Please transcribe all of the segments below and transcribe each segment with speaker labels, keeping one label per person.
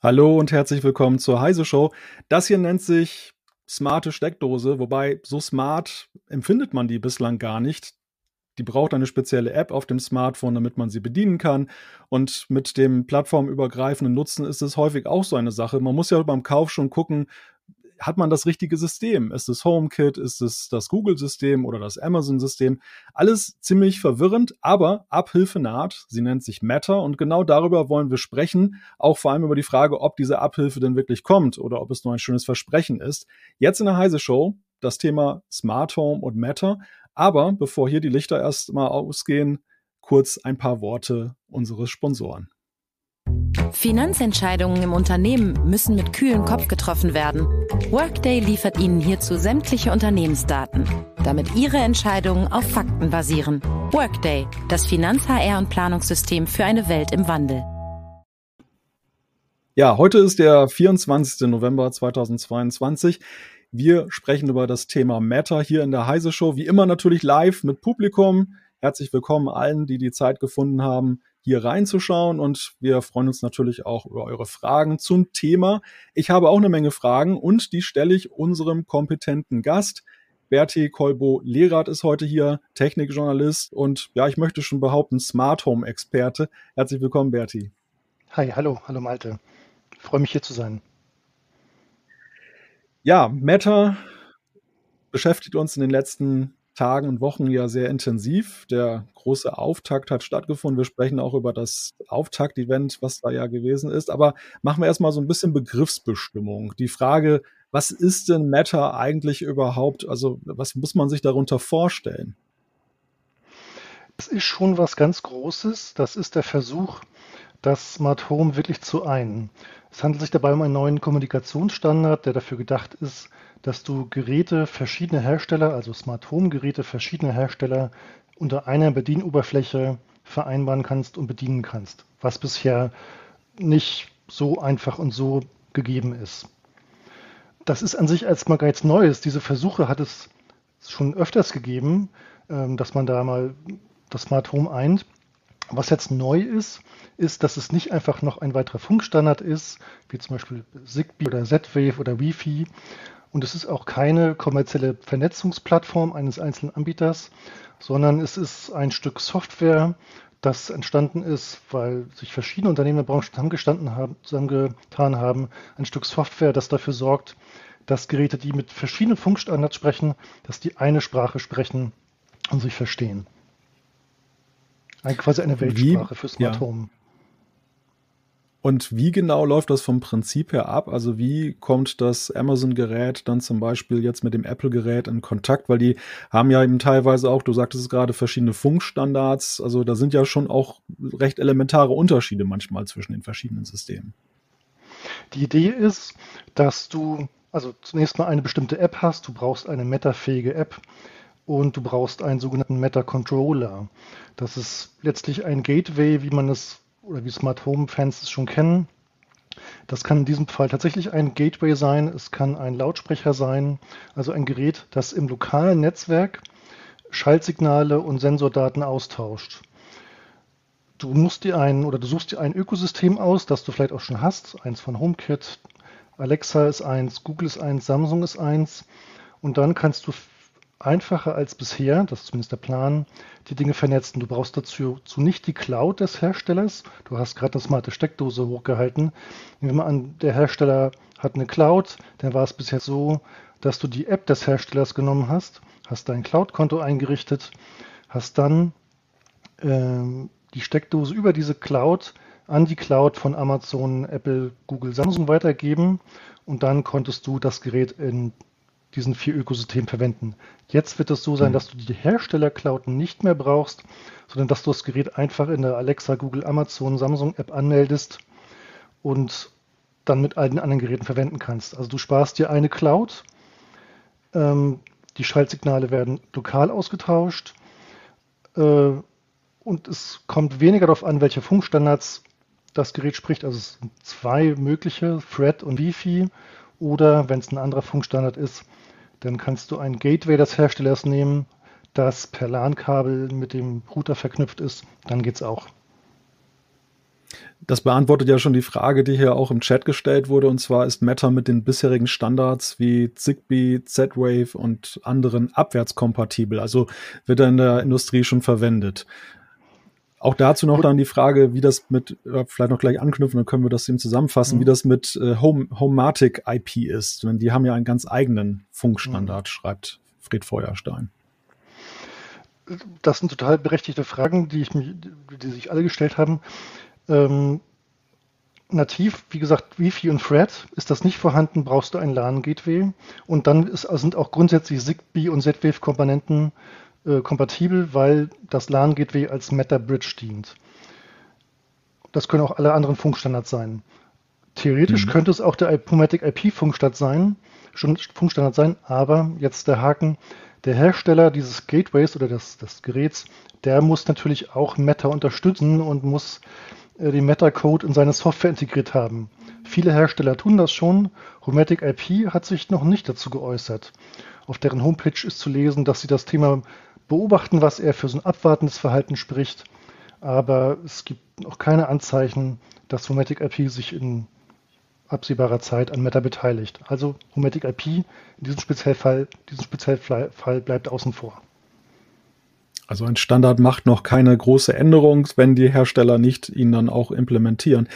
Speaker 1: Hallo und herzlich willkommen zur Heise Show. Das hier nennt sich smarte Steckdose, wobei so smart empfindet man die bislang gar nicht. Die braucht eine spezielle App auf dem Smartphone, damit man sie bedienen kann. Und mit dem plattformübergreifenden Nutzen ist es häufig auch so eine Sache. Man muss ja beim Kauf schon gucken, hat man das richtige System? Ist es HomeKit? Ist es das Google-System oder das Amazon-System? Alles ziemlich verwirrend, aber Abhilfe naht. Sie nennt sich Matter und genau darüber wollen wir sprechen. Auch vor allem über die Frage, ob diese Abhilfe denn wirklich kommt oder ob es nur ein schönes Versprechen ist. Jetzt in der Heise Show das Thema Smart Home und Matter. Aber bevor hier die Lichter erstmal ausgehen, kurz ein paar Worte unseres Sponsoren.
Speaker 2: Finanzentscheidungen im Unternehmen müssen mit kühlem Kopf getroffen werden. Workday liefert Ihnen hierzu sämtliche Unternehmensdaten, damit Ihre Entscheidungen auf Fakten basieren. Workday, das Finanz-HR- und Planungssystem für eine Welt im Wandel.
Speaker 1: Ja, heute ist der 24. November 2022. Wir sprechen über das Thema Matter hier in der Heise Show. Wie immer natürlich live mit Publikum. Herzlich willkommen allen, die die Zeit gefunden haben, hier reinzuschauen und wir freuen uns natürlich auch über eure Fragen zum Thema. Ich habe auch eine Menge Fragen und die stelle ich unserem kompetenten Gast. Berti Kolbo-Lehrath ist heute hier, Technikjournalist und ja, ich möchte schon behaupten, Smart Home Experte. Herzlich willkommen, Berti.
Speaker 3: Hi, hallo, hallo Malte. Ich freue mich hier zu sein.
Speaker 1: Ja, Meta beschäftigt uns in den letzten Tagen und Wochen ja sehr intensiv. Der große Auftakt hat stattgefunden. Wir sprechen auch über das Auftakt-Event, was da ja gewesen ist. Aber machen wir erstmal so ein bisschen Begriffsbestimmung. Die Frage, was ist denn Meta eigentlich überhaupt? Also, was muss man sich darunter vorstellen?
Speaker 3: Das ist schon was ganz Großes. Das ist der Versuch, das Smart Home wirklich zu einen. Es handelt sich dabei um einen neuen Kommunikationsstandard, der dafür gedacht ist, dass du Geräte verschiedener Hersteller, also Smart Home Geräte verschiedener Hersteller unter einer Bedienoberfläche vereinbaren kannst und bedienen kannst, was bisher nicht so einfach und so gegeben ist. Das ist an sich erstmal gar nichts Neues. Diese Versuche hat es schon öfters gegeben, ähm, dass man da mal das Smart Home eint. Was jetzt neu ist, ist, dass es nicht einfach noch ein weiterer Funkstandard ist, wie zum Beispiel Zigbee oder Z-Wave oder Wi-Fi, und es ist auch keine kommerzielle Vernetzungsplattform eines einzelnen Anbieters, sondern es ist ein Stück Software, das entstanden ist, weil sich verschiedene Unternehmen der Branche zusammengestanden haben, zusammengetan haben. Ein Stück Software, das dafür sorgt, dass Geräte, die mit verschiedenen Funkstandards sprechen, dass die eine Sprache sprechen und sich verstehen. Ein, quasi eine Weltsprache Wie, für Smart ja. Home.
Speaker 1: Und wie genau läuft das vom Prinzip her ab? Also wie kommt das Amazon-Gerät dann zum Beispiel jetzt mit dem Apple-Gerät in Kontakt? Weil die haben ja eben teilweise auch, du sagtest es gerade, verschiedene Funkstandards. Also da sind ja schon auch recht elementare Unterschiede manchmal zwischen den verschiedenen Systemen.
Speaker 3: Die Idee ist, dass du also zunächst mal eine bestimmte App hast. Du brauchst eine Meta-fähige App und du brauchst einen sogenannten Meta-Controller. Das ist letztlich ein Gateway, wie man es oder wie Smart Home Fans es schon kennen. Das kann in diesem Fall tatsächlich ein Gateway sein, es kann ein Lautsprecher sein, also ein Gerät, das im lokalen Netzwerk Schaltsignale und Sensordaten austauscht. Du musst dir ein oder du suchst dir ein Ökosystem aus, das du vielleicht auch schon hast, eins von HomeKit, Alexa ist eins, Google ist eins, Samsung ist eins und dann kannst du einfacher als bisher, das ist zumindest der Plan, die Dinge vernetzen. Du brauchst dazu zu nicht die Cloud des Herstellers. Du hast gerade eine smarte Steckdose hochgehalten. Nehmen wir mal an, der Hersteller hat eine Cloud, dann war es bisher so, dass du die App des Herstellers genommen hast, hast dein Cloud-Konto eingerichtet, hast dann ähm, die Steckdose über diese Cloud an die Cloud von Amazon, Apple, Google, Samsung weitergeben und dann konntest du das Gerät in diesen vier Ökosystemen verwenden. Jetzt wird es so sein, mhm. dass du die Hersteller-Cloud nicht mehr brauchst, sondern dass du das Gerät einfach in der Alexa, Google, Amazon, Samsung App anmeldest und dann mit allen anderen Geräten verwenden kannst. Also du sparst dir eine Cloud, ähm, die Schaltsignale werden lokal ausgetauscht äh, und es kommt weniger darauf an, welche Funkstandards das Gerät spricht. Also es sind zwei mögliche, Thread und Wi-Fi. Oder wenn es ein anderer Funkstandard ist, dann kannst du ein Gateway des Herstellers nehmen, das per LAN-Kabel mit dem Router verknüpft ist. Dann geht es auch.
Speaker 1: Das beantwortet ja schon die Frage, die hier auch im Chat gestellt wurde. Und zwar ist Meta mit den bisherigen Standards wie Zigbee, Z-Wave und anderen abwärtskompatibel. Also wird er in der Industrie schon verwendet. Auch dazu noch dann die Frage, wie das mit, äh, vielleicht noch gleich anknüpfen, dann können wir das eben zusammenfassen, mhm. wie das mit äh, Home, Homematic IP ist. Denn die haben ja einen ganz eigenen Funkstandard, mhm. schreibt Fred Feuerstein.
Speaker 3: Das sind total berechtigte Fragen, die, ich mich, die sich alle gestellt haben. Ähm, nativ, wie gesagt, Wi-Fi und Thread, ist das nicht vorhanden, brauchst du ein LAN-Gateway. Und dann ist, sind auch grundsätzlich Zigbee und Z-Wave-Komponenten äh, kompatibel, weil das LAN-Gateway als Meta-Bridge dient. Das können auch alle anderen Funkstandards sein. Theoretisch mhm. könnte es auch der Ipomatic IP-Funkstandard sein, Funkstandard sein, aber jetzt der Haken, der Hersteller dieses Gateways oder des, des Geräts, der muss natürlich auch Meta unterstützen und muss äh, den Meta-Code in seine Software integriert haben. Viele Hersteller tun das schon. Homatic IP hat sich noch nicht dazu geäußert. Auf deren Homepage ist zu lesen, dass sie das Thema beobachten, was er für so ein abwartendes Verhalten spricht. Aber es gibt noch keine Anzeichen, dass Homatic IP sich in absehbarer Zeit an Meta beteiligt. Also Homatic IP in diesem Speziellfall, diesem Speziellfall bleibt außen vor.
Speaker 1: Also ein Standard macht noch keine große Änderung, wenn die Hersteller nicht ihn dann auch implementieren.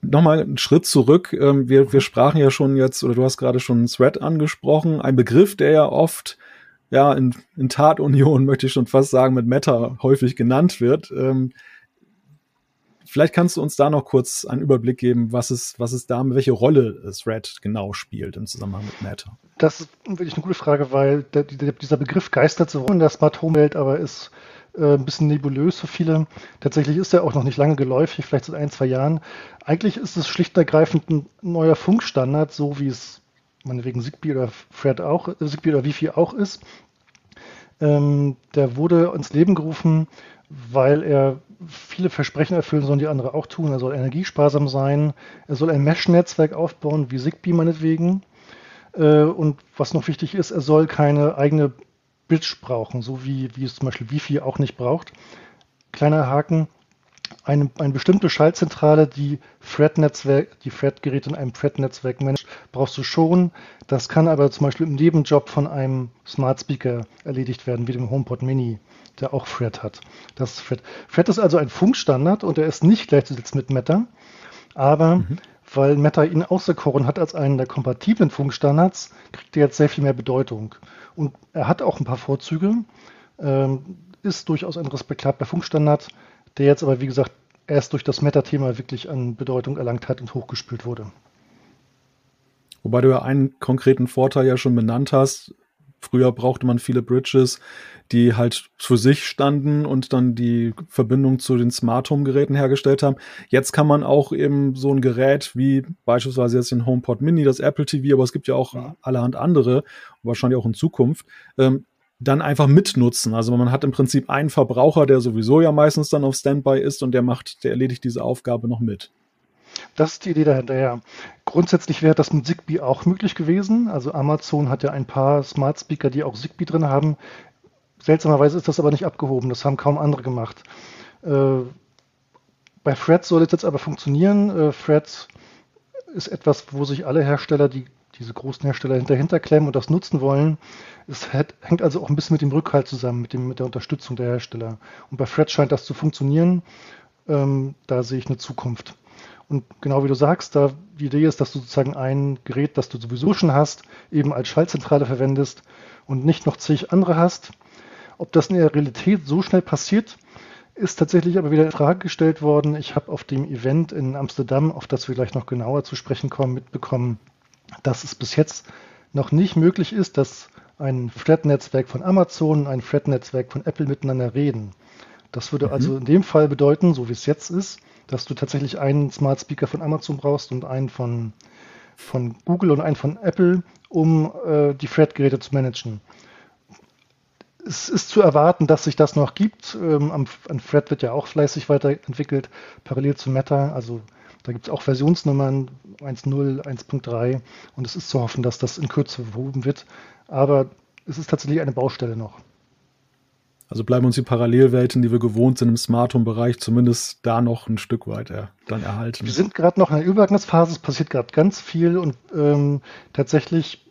Speaker 1: Nochmal einen Schritt zurück. Ähm, wir, wir sprachen ja schon jetzt, oder du hast gerade schon Thread angesprochen, ein Begriff, der ja oft ja, in, in Tatunion möchte ich schon fast sagen, mit Meta häufig genannt wird. Ähm, vielleicht kannst du uns da noch kurz einen Überblick geben, was es, was es da, welche Rolle Thread genau spielt im Zusammenhang mit Meta.
Speaker 3: Das ist wirklich eine gute Frage, weil der, dieser Begriff geistert so in der Smart Home Welt, aber ist äh, ein bisschen nebulös für viele. Tatsächlich ist er auch noch nicht lange geläufig, vielleicht seit ein, zwei Jahren. Eigentlich ist es schlicht und ergreifend ein neuer Funkstandard, so wie es meinetwegen Zigbee oder Thread auch, Zigbee oder Wi-Fi auch ist. Ähm, der wurde ins Leben gerufen, weil er viele Versprechen erfüllen soll, die andere auch tun. Er soll energiesparsam sein, er soll ein Mesh-Netzwerk aufbauen, wie Zigbee meinetwegen. Äh, und was noch wichtig ist, er soll keine eigene Bridge brauchen, so wie, wie es zum Beispiel Wi-Fi auch nicht braucht. Kleiner Haken, eine, eine bestimmte Schaltzentrale, die Thread-Netzwerk, die Thread-Geräte in einem Thread-Netzwerk managt, brauchst du schon. Das kann aber zum Beispiel im Nebenjob von einem Smart Speaker erledigt werden, wie dem HomePod Mini, der auch Thread hat. Das ist Thread. Thread ist also ein Funkstandard und er ist nicht gleichzusetzen mit Meta, aber mhm. weil Meta ihn auserkoren hat als einen der kompatiblen Funkstandards, kriegt er jetzt sehr viel mehr Bedeutung. Und er hat auch ein paar Vorzüge, ähm, ist durchaus ein respektabler Funkstandard, der jetzt aber, wie gesagt, erst durch das Meta-Thema wirklich an Bedeutung erlangt hat und hochgespült wurde.
Speaker 1: Wobei du ja einen konkreten Vorteil ja schon benannt hast. Früher brauchte man viele Bridges, die halt für sich standen und dann die Verbindung zu den Smart Home Geräten hergestellt haben. Jetzt kann man auch eben so ein Gerät wie beispielsweise jetzt den HomePod Mini, das Apple TV, aber es gibt ja auch allerhand andere, wahrscheinlich auch in Zukunft, ähm, dann einfach mitnutzen. Also man hat im Prinzip einen Verbraucher, der sowieso ja meistens dann auf Standby ist und der macht, der erledigt diese Aufgabe noch mit.
Speaker 3: Das ist die Idee dahinter, ja. Grundsätzlich wäre das mit Zigbee auch möglich gewesen. Also Amazon hat ja ein paar Smart Speaker, die auch Zigbee drin haben. Seltsamerweise ist das aber nicht abgehoben. Das haben kaum andere gemacht. Äh, bei Thread soll es jetzt aber funktionieren. Äh, Thread ist etwas, wo sich alle Hersteller, die diese großen Hersteller hinterher klemmen und das nutzen wollen. Es hat, hängt also auch ein bisschen mit dem Rückhalt zusammen, mit, dem, mit der Unterstützung der Hersteller. Und bei Fred scheint das zu funktionieren. Ähm, da sehe ich eine Zukunft. Und genau wie du sagst, da die Idee ist, dass du sozusagen ein Gerät, das du sowieso schon hast, eben als Schaltzentrale verwendest und nicht noch zig andere hast. Ob das in der Realität so schnell passiert, ist tatsächlich aber wieder in Frage gestellt worden. Ich habe auf dem Event in Amsterdam, auf das wir gleich noch genauer zu sprechen kommen, mitbekommen, dass es bis jetzt noch nicht möglich ist, dass ein Thread-Netzwerk von Amazon und ein Thread-Netzwerk von Apple miteinander reden. Das würde mhm. also in dem Fall bedeuten, so wie es jetzt ist, dass du tatsächlich einen Smart Speaker von Amazon brauchst und einen von, von Google und einen von Apple, um äh, die Thread-Geräte zu managen. Es ist zu erwarten, dass sich das noch gibt. Ähm, am, an Thread wird ja auch fleißig weiterentwickelt, parallel zu Meta. Also da gibt es auch Versionsnummern 1.0, 1.3 und es ist zu hoffen, dass das in Kürze behoben wird. Aber es ist tatsächlich eine Baustelle noch.
Speaker 1: Also bleiben uns die Parallelwelten, die wir gewohnt sind im Smart Home Bereich, zumindest da noch ein Stück weiter dann erhalten.
Speaker 3: Wir sind gerade noch in der Übergangsphase, es passiert gerade ganz viel und ähm, tatsächlich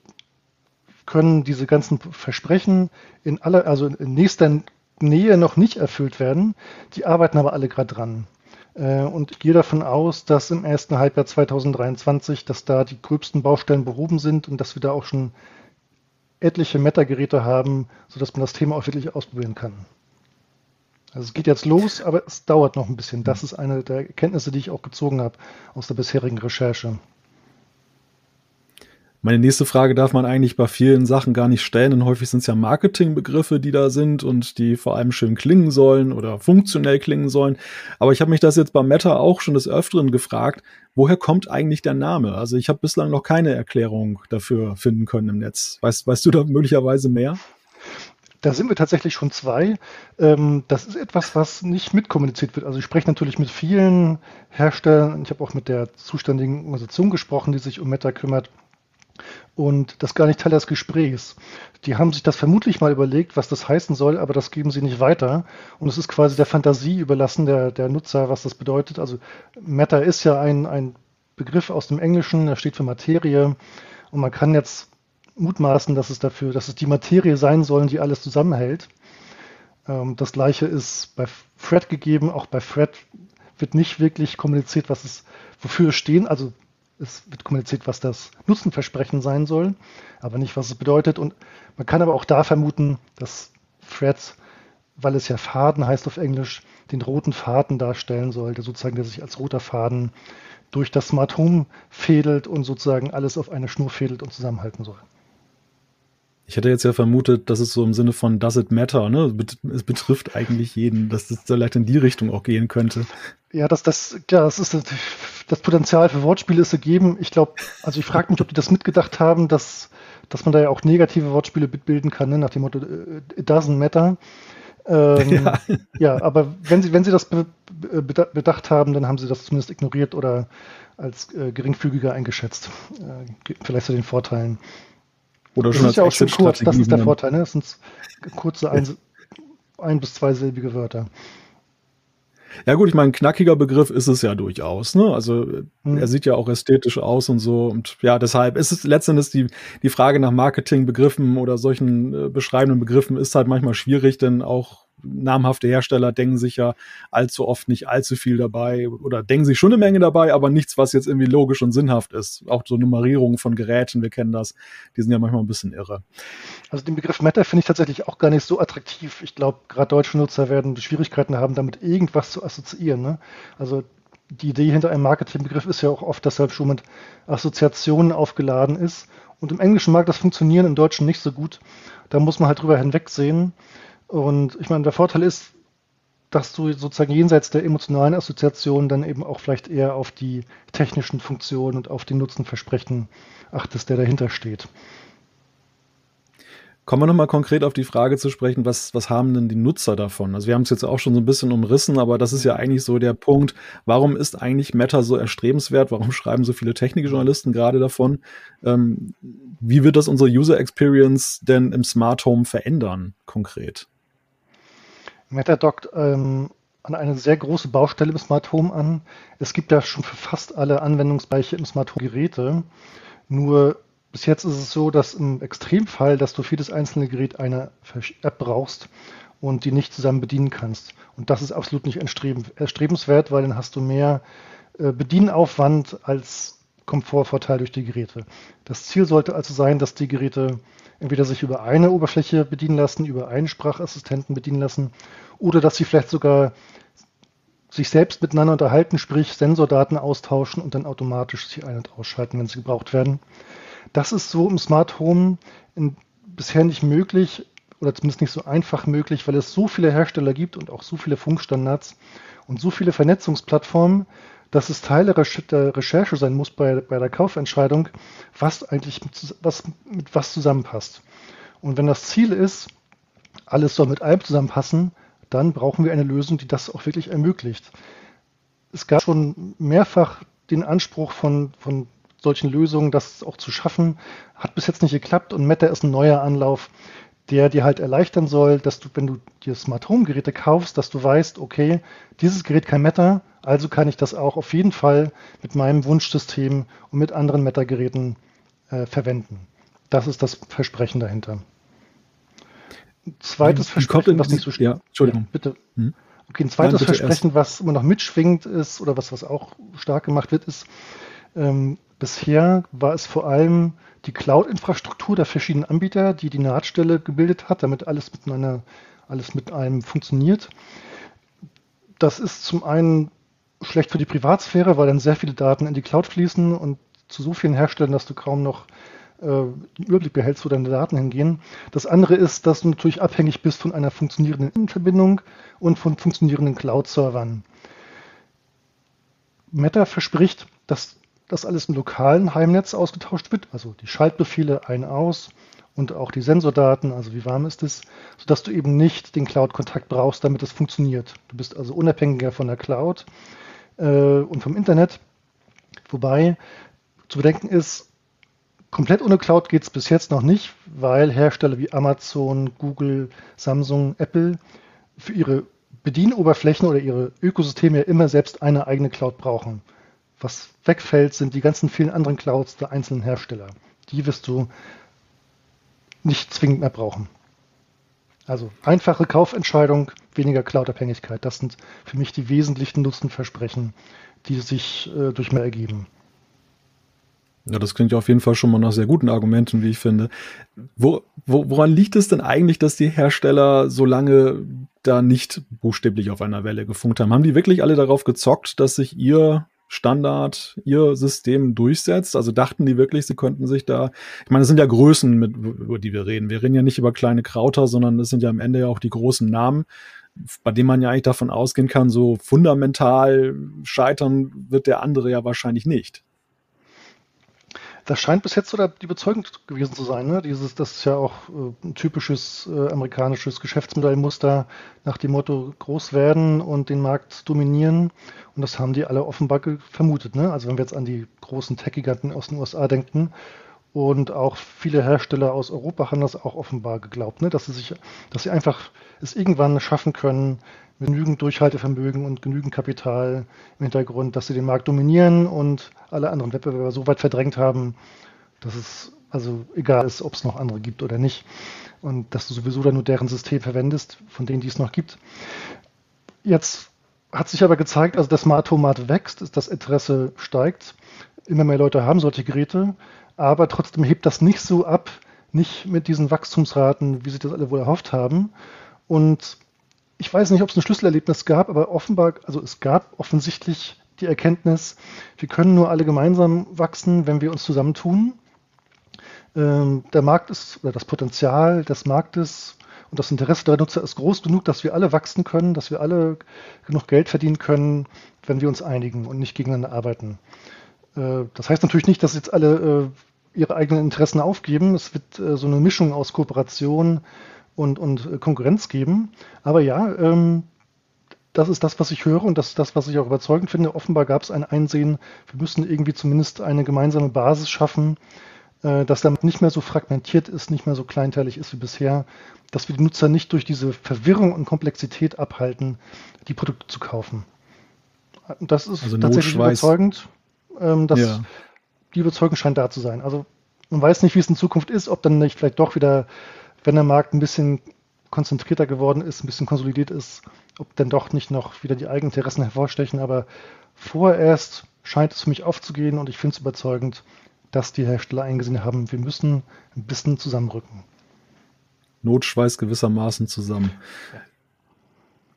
Speaker 3: können diese ganzen Versprechen in aller, also in nächster Nähe noch nicht erfüllt werden. Die arbeiten aber alle gerade dran. Äh, und ich gehe davon aus, dass im ersten Halbjahr 2023, dass da die gröbsten Baustellen behoben sind und dass wir da auch schon etliche Meta-Geräte haben, sodass man das Thema auch wirklich ausprobieren kann. Also es geht jetzt los, aber es dauert noch ein bisschen. Das ist eine der Erkenntnisse, die ich auch gezogen habe aus der bisherigen Recherche.
Speaker 1: Meine nächste Frage darf man eigentlich bei vielen Sachen gar nicht stellen, denn häufig sind es ja Marketingbegriffe, die da sind und die vor allem schön klingen sollen oder funktionell klingen sollen. Aber ich habe mich das jetzt bei Meta auch schon des Öfteren gefragt, woher kommt eigentlich der Name? Also ich habe bislang noch keine Erklärung dafür finden können im Netz. Weißt, weißt du da möglicherweise mehr?
Speaker 3: Da sind wir tatsächlich schon zwei. Ähm, das ist etwas, was nicht mitkommuniziert wird. Also ich spreche natürlich mit vielen Herstellern. Ich habe auch mit der zuständigen Organisation gesprochen, die sich um Meta kümmert. Und das gar nicht Teil des Gesprächs. Die haben sich das vermutlich mal überlegt, was das heißen soll, aber das geben sie nicht weiter. Und es ist quasi der Fantasie überlassen der, der Nutzer, was das bedeutet. Also Matter ist ja ein, ein Begriff aus dem Englischen, der steht für Materie. Und man kann jetzt mutmaßen, dass es dafür, dass es die Materie sein soll, die alles zusammenhält. Ähm, das gleiche ist bei Fred gegeben. Auch bei Fred wird nicht wirklich kommuniziert, was es, wofür es stehen. Also es wird kommuniziert, was das Nutzenversprechen sein soll, aber nicht, was es bedeutet. Und man kann aber auch da vermuten, dass Threads, weil es ja Faden heißt auf Englisch, den roten Faden darstellen soll, der sozusagen, der sich als roter Faden durch das Smart Home fädelt und sozusagen alles auf eine Schnur fädelt und zusammenhalten soll.
Speaker 1: Ich hätte jetzt ja vermutet, dass es so im Sinne von Does it matter, ne? Es betrifft eigentlich jeden, dass es vielleicht in die Richtung auch gehen könnte.
Speaker 3: Ja, das, das, klar, das ist das Potenzial für Wortspiele ist gegeben. Ich glaube, also ich frage mich, ob die das mitgedacht haben, dass, dass man da ja auch negative Wortspiele bilden kann, ne? nach dem Motto, äh, it doesn't matter. Ähm, ja. ja. aber wenn sie, wenn sie das be bedacht haben, dann haben sie das zumindest ignoriert oder als äh, geringfügiger eingeschätzt. Äh, vielleicht zu den Vorteilen.
Speaker 1: Oder schon das ist ja auch schon
Speaker 3: kurz, das ist der Vorteil, ne? Das sind kurze ein, ein bis zweisilbige Wörter.
Speaker 1: Ja gut, ich meine, knackiger Begriff ist es ja durchaus. Ne? Also hm. er sieht ja auch ästhetisch aus und so. Und ja, deshalb ist es letztendlich die, die Frage nach Marketingbegriffen oder solchen äh, beschreibenden Begriffen ist halt manchmal schwierig, denn auch namhafte Hersteller denken sich ja allzu oft nicht allzu viel dabei oder denken sich schon eine Menge dabei, aber nichts, was jetzt irgendwie logisch und sinnhaft ist. Auch so Nummerierungen von Geräten, wir kennen das, die sind ja manchmal ein bisschen irre.
Speaker 3: Also den Begriff Meta finde ich tatsächlich auch gar nicht so attraktiv. Ich glaube, gerade deutsche Nutzer werden Schwierigkeiten haben, damit irgendwas zu assoziieren. Ne? Also die Idee hinter einem Marketingbegriff ist ja auch oft, dass er schon mit Assoziationen aufgeladen ist. Und im Englischen mag das funktionieren, im Deutschen nicht so gut. Da muss man halt drüber hinwegsehen. Und ich meine, der Vorteil ist, dass du sozusagen jenseits der emotionalen Assoziation dann eben auch vielleicht eher auf die technischen Funktionen und auf den Nutzenversprechen achtest, der dahinter steht.
Speaker 1: Kommen wir nochmal konkret auf die Frage zu sprechen, was, was haben denn die Nutzer davon? Also wir haben es jetzt auch schon so ein bisschen umrissen, aber das ist ja eigentlich so der Punkt, warum ist eigentlich Meta so erstrebenswert? Warum schreiben so viele Technikjournalisten gerade davon? Ähm, wie wird das unsere User Experience denn im Smart Home verändern, konkret?
Speaker 3: Meta dockt ähm, an eine sehr große Baustelle im Smart Home an. Es gibt ja schon für fast alle Anwendungsbereiche im Smart Home Geräte. Nur bis jetzt ist es so, dass im Extremfall, dass du für das einzelne Gerät eine App brauchst und die nicht zusammen bedienen kannst. Und das ist absolut nicht erstrebenswert, weil dann hast du mehr äh, Bedienaufwand als Komfortvorteil durch die Geräte. Das Ziel sollte also sein, dass die Geräte entweder sich über eine Oberfläche bedienen lassen, über einen Sprachassistenten bedienen lassen oder dass sie vielleicht sogar sich selbst miteinander unterhalten, sprich Sensordaten austauschen und dann automatisch sie ein- und ausschalten, wenn sie gebraucht werden. Das ist so im Smart Home in, bisher nicht möglich oder zumindest nicht so einfach möglich, weil es so viele Hersteller gibt und auch so viele Funkstandards und so viele Vernetzungsplattformen, dass es Teil der Recherche sein muss bei, bei der Kaufentscheidung, was eigentlich mit, was, mit was zusammenpasst. Und wenn das Ziel ist, alles soll mit allem zusammenpassen, dann brauchen wir eine Lösung, die das auch wirklich ermöglicht. Es gab schon mehrfach den Anspruch von, von solchen Lösungen, das auch zu schaffen, hat bis jetzt nicht geklappt und Meta ist ein neuer Anlauf, der dir halt erleichtern soll, dass du, wenn du dir Smart Home Geräte kaufst, dass du weißt, okay, dieses Gerät kann Meta, also kann ich das auch auf jeden Fall mit meinem Wunschsystem und mit anderen Meta-Geräten äh, verwenden. Das ist das Versprechen dahinter. zweites
Speaker 1: wie, Versprechen, was nicht so
Speaker 3: ja, Entschuldigung. Ja, bitte. Hm? Okay, ein zweites Nein, Versprechen, erst. was immer noch mitschwingt ist oder was, was auch stark gemacht wird, ist, ähm, bisher war es vor allem die Cloud-Infrastruktur der verschiedenen Anbieter, die die Nahtstelle gebildet hat, damit alles miteinander, alles mit einem funktioniert. Das ist zum einen schlecht für die Privatsphäre, weil dann sehr viele Daten in die Cloud fließen und zu so vielen Herstellern, dass du kaum noch äh, einen Überblick behältst, wo deine Daten hingehen. Das andere ist, dass du natürlich abhängig bist von einer funktionierenden Innenverbindung und von funktionierenden Cloud-Servern. Meta verspricht, dass das alles im lokalen Heimnetz ausgetauscht wird, also die Schaltbefehle ein, aus und auch die Sensordaten, also wie warm ist es, sodass du eben nicht den Cloud-Kontakt brauchst, damit es funktioniert. Du bist also unabhängiger von der Cloud äh, und vom Internet. Wobei zu bedenken ist, komplett ohne Cloud geht es bis jetzt noch nicht, weil Hersteller wie Amazon, Google, Samsung, Apple für ihre Bedienoberflächen oder ihre Ökosysteme ja immer selbst eine eigene Cloud brauchen. Was wegfällt, sind die ganzen vielen anderen Clouds der einzelnen Hersteller. Die wirst du nicht zwingend mehr brauchen. Also einfache Kaufentscheidung, weniger Cloud-Abhängigkeit. Das sind für mich die wesentlichen Nutzenversprechen, die sich äh, durch mehr ergeben.
Speaker 1: Ja, das klingt ja auf jeden Fall schon mal nach sehr guten Argumenten, wie ich finde. Wo, wo, woran liegt es denn eigentlich, dass die Hersteller so lange da nicht buchstäblich auf einer Welle gefunkt haben? Haben die wirklich alle darauf gezockt, dass sich ihr Standard ihr System durchsetzt? Also dachten die wirklich, sie könnten sich da, ich meine, es sind ja Größen, mit, über die wir reden. Wir reden ja nicht über kleine Krauter, sondern es sind ja am Ende ja auch die großen Namen, bei denen man ja eigentlich davon ausgehen kann, so fundamental scheitern wird der andere ja wahrscheinlich nicht.
Speaker 3: Das scheint bis jetzt so die Überzeugung gewesen zu sein. Ne? Dieses, das ist ja auch äh, ein typisches äh, amerikanisches Geschäftsmodellmuster nach dem Motto groß werden und den Markt dominieren. Und das haben die alle offenbar vermutet. Ne? Also wenn wir jetzt an die großen Tech-Giganten aus den USA denken und auch viele Hersteller aus Europa haben das auch offenbar geglaubt, ne? dass sie sich, dass sie einfach es irgendwann schaffen können, genügend Durchhaltevermögen und genügend Kapital im Hintergrund, dass sie den Markt dominieren und alle anderen Wettbewerber so weit verdrängt haben, dass es also egal ist, ob es noch andere gibt oder nicht. Und dass du sowieso dann nur deren System verwendest, von denen die es noch gibt. Jetzt hat sich aber gezeigt, also das Smart-Tomat wächst, das Interesse steigt. Immer mehr Leute haben solche Geräte, aber trotzdem hebt das nicht so ab, nicht mit diesen Wachstumsraten, wie sie das alle wohl erhofft haben. Und ich weiß nicht, ob es ein Schlüsselerlebnis gab, aber offenbar, also es gab offensichtlich die Erkenntnis, wir können nur alle gemeinsam wachsen, wenn wir uns zusammentun. Ähm, der Markt ist, oder das Potenzial des Marktes und das Interesse der Nutzer ist groß genug, dass wir alle wachsen können, dass wir alle genug Geld verdienen können, wenn wir uns einigen und nicht gegeneinander arbeiten. Äh, das heißt natürlich nicht, dass jetzt alle äh, ihre eigenen Interessen aufgeben. Es wird äh, so eine Mischung aus Kooperation, und, und äh, Konkurrenz geben. Aber ja, ähm, das ist das, was ich höre und das ist das, was ich auch überzeugend finde. Offenbar gab es ein Einsehen, wir müssen irgendwie zumindest eine gemeinsame Basis schaffen, äh, dass damit nicht mehr so fragmentiert ist, nicht mehr so kleinteilig ist wie bisher, dass wir die Nutzer nicht durch diese Verwirrung und Komplexität abhalten, die Produkte zu kaufen. Und das ist also tatsächlich überzeugend. Ähm, dass ja. Die Überzeugung scheint da zu sein. Also man weiß nicht, wie es in Zukunft ist, ob dann nicht vielleicht doch wieder wenn der Markt ein bisschen konzentrierter geworden ist, ein bisschen konsolidiert ist, ob denn doch nicht noch wieder die eigenen Interessen hervorstechen. Aber vorerst scheint es für mich aufzugehen und ich finde es überzeugend, dass die Hersteller eingesehen haben, wir müssen ein bisschen zusammenrücken.
Speaker 1: Notschweiß gewissermaßen zusammen.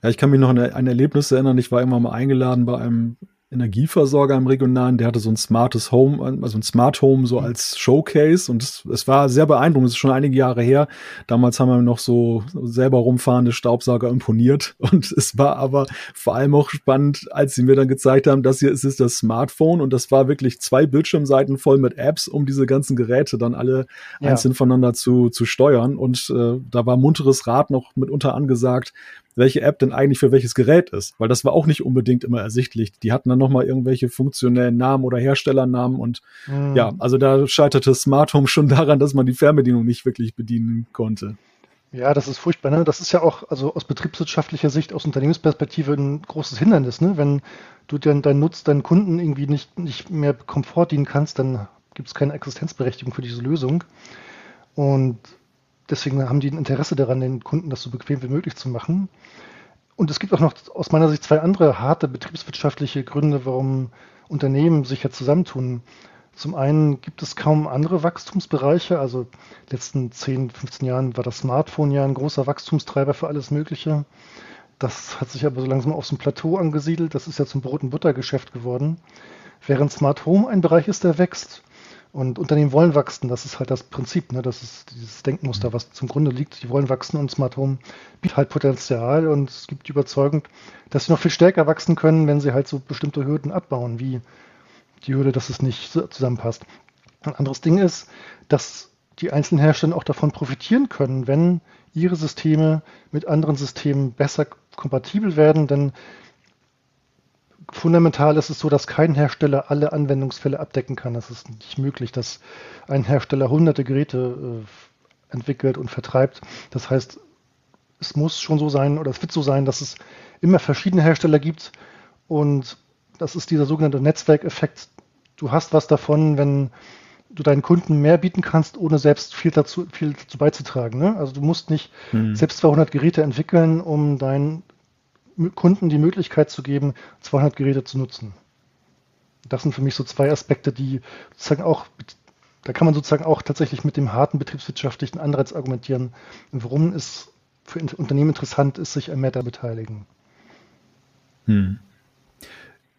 Speaker 1: Ja, ich kann mich noch an ein Erlebnis erinnern. Ich war immer mal eingeladen bei einem Energieversorger im Regionalen, der hatte so ein smartes Home, also ein Smart Home so mhm. als Showcase und es, es war sehr beeindruckend. Es ist schon einige Jahre her. Damals haben wir noch so selber rumfahrende Staubsauger imponiert und es war aber vor allem auch spannend, als sie mir dann gezeigt haben, das hier ist, ist das Smartphone und das war wirklich zwei Bildschirmseiten voll mit Apps, um diese ganzen Geräte dann alle ja. einzeln voneinander zu, zu steuern und äh, da war munteres Rad noch mitunter angesagt, welche App denn eigentlich für welches Gerät ist, weil das war auch nicht unbedingt immer ersichtlich. Die hatten dann nochmal irgendwelche funktionellen Namen oder Herstellernamen und mhm. ja, also da scheiterte Smart Home schon daran, dass man die Fernbedienung nicht wirklich bedienen konnte.
Speaker 3: Ja, das ist furchtbar. Ne? Das ist ja auch also aus betriebswirtschaftlicher Sicht, aus Unternehmensperspektive ein großes Hindernis. Ne? Wenn du dann deinen Nutz, deinen Kunden irgendwie nicht, nicht mehr Komfort dienen kannst, dann gibt es keine Existenzberechtigung für diese Lösung. Und Deswegen haben die ein Interesse daran, den Kunden das so bequem wie möglich zu machen. Und es gibt auch noch aus meiner Sicht zwei andere harte betriebswirtschaftliche Gründe, warum Unternehmen sich jetzt zusammentun. Zum einen gibt es kaum andere Wachstumsbereiche. Also in den letzten 10, 15 Jahren war das Smartphone ja ein großer Wachstumstreiber für alles Mögliche. Das hat sich aber so langsam auf so ein Plateau angesiedelt. Das ist ja zum Brot- und Buttergeschäft geworden. Während Smart Home ein Bereich ist, der wächst. Und Unternehmen wollen wachsen, das ist halt das Prinzip, ne? das ist dieses Denkmuster, mhm. was zum Grunde liegt. Die wollen wachsen und Smart Home bietet halt Potenzial und es gibt die Überzeugung, dass sie noch viel stärker wachsen können, wenn sie halt so bestimmte Hürden abbauen, wie die Hürde, dass es nicht zusammenpasst. Ein anderes Ding ist, dass die einzelnen Hersteller auch davon profitieren können, wenn ihre Systeme mit anderen Systemen besser kompatibel werden, denn fundamental ist es so, dass kein Hersteller alle Anwendungsfälle abdecken kann. Es ist nicht möglich, dass ein Hersteller hunderte Geräte äh, entwickelt und vertreibt. Das heißt, es muss schon so sein oder es wird so sein, dass es immer verschiedene Hersteller gibt und das ist dieser sogenannte Netzwerkeffekt. Du hast was davon, wenn du deinen Kunden mehr bieten kannst, ohne selbst viel dazu, viel dazu beizutragen. Ne? Also du musst nicht hm. selbst 200 Geräte entwickeln, um dein Kunden die Möglichkeit zu geben, 200 Geräte zu nutzen. Das sind für mich so zwei Aspekte, die sozusagen auch, da kann man sozusagen auch tatsächlich mit dem harten betriebswirtschaftlichen Anreiz argumentieren, warum es für Unternehmen interessant ist, sich an Meta beteiligen.
Speaker 1: Hm.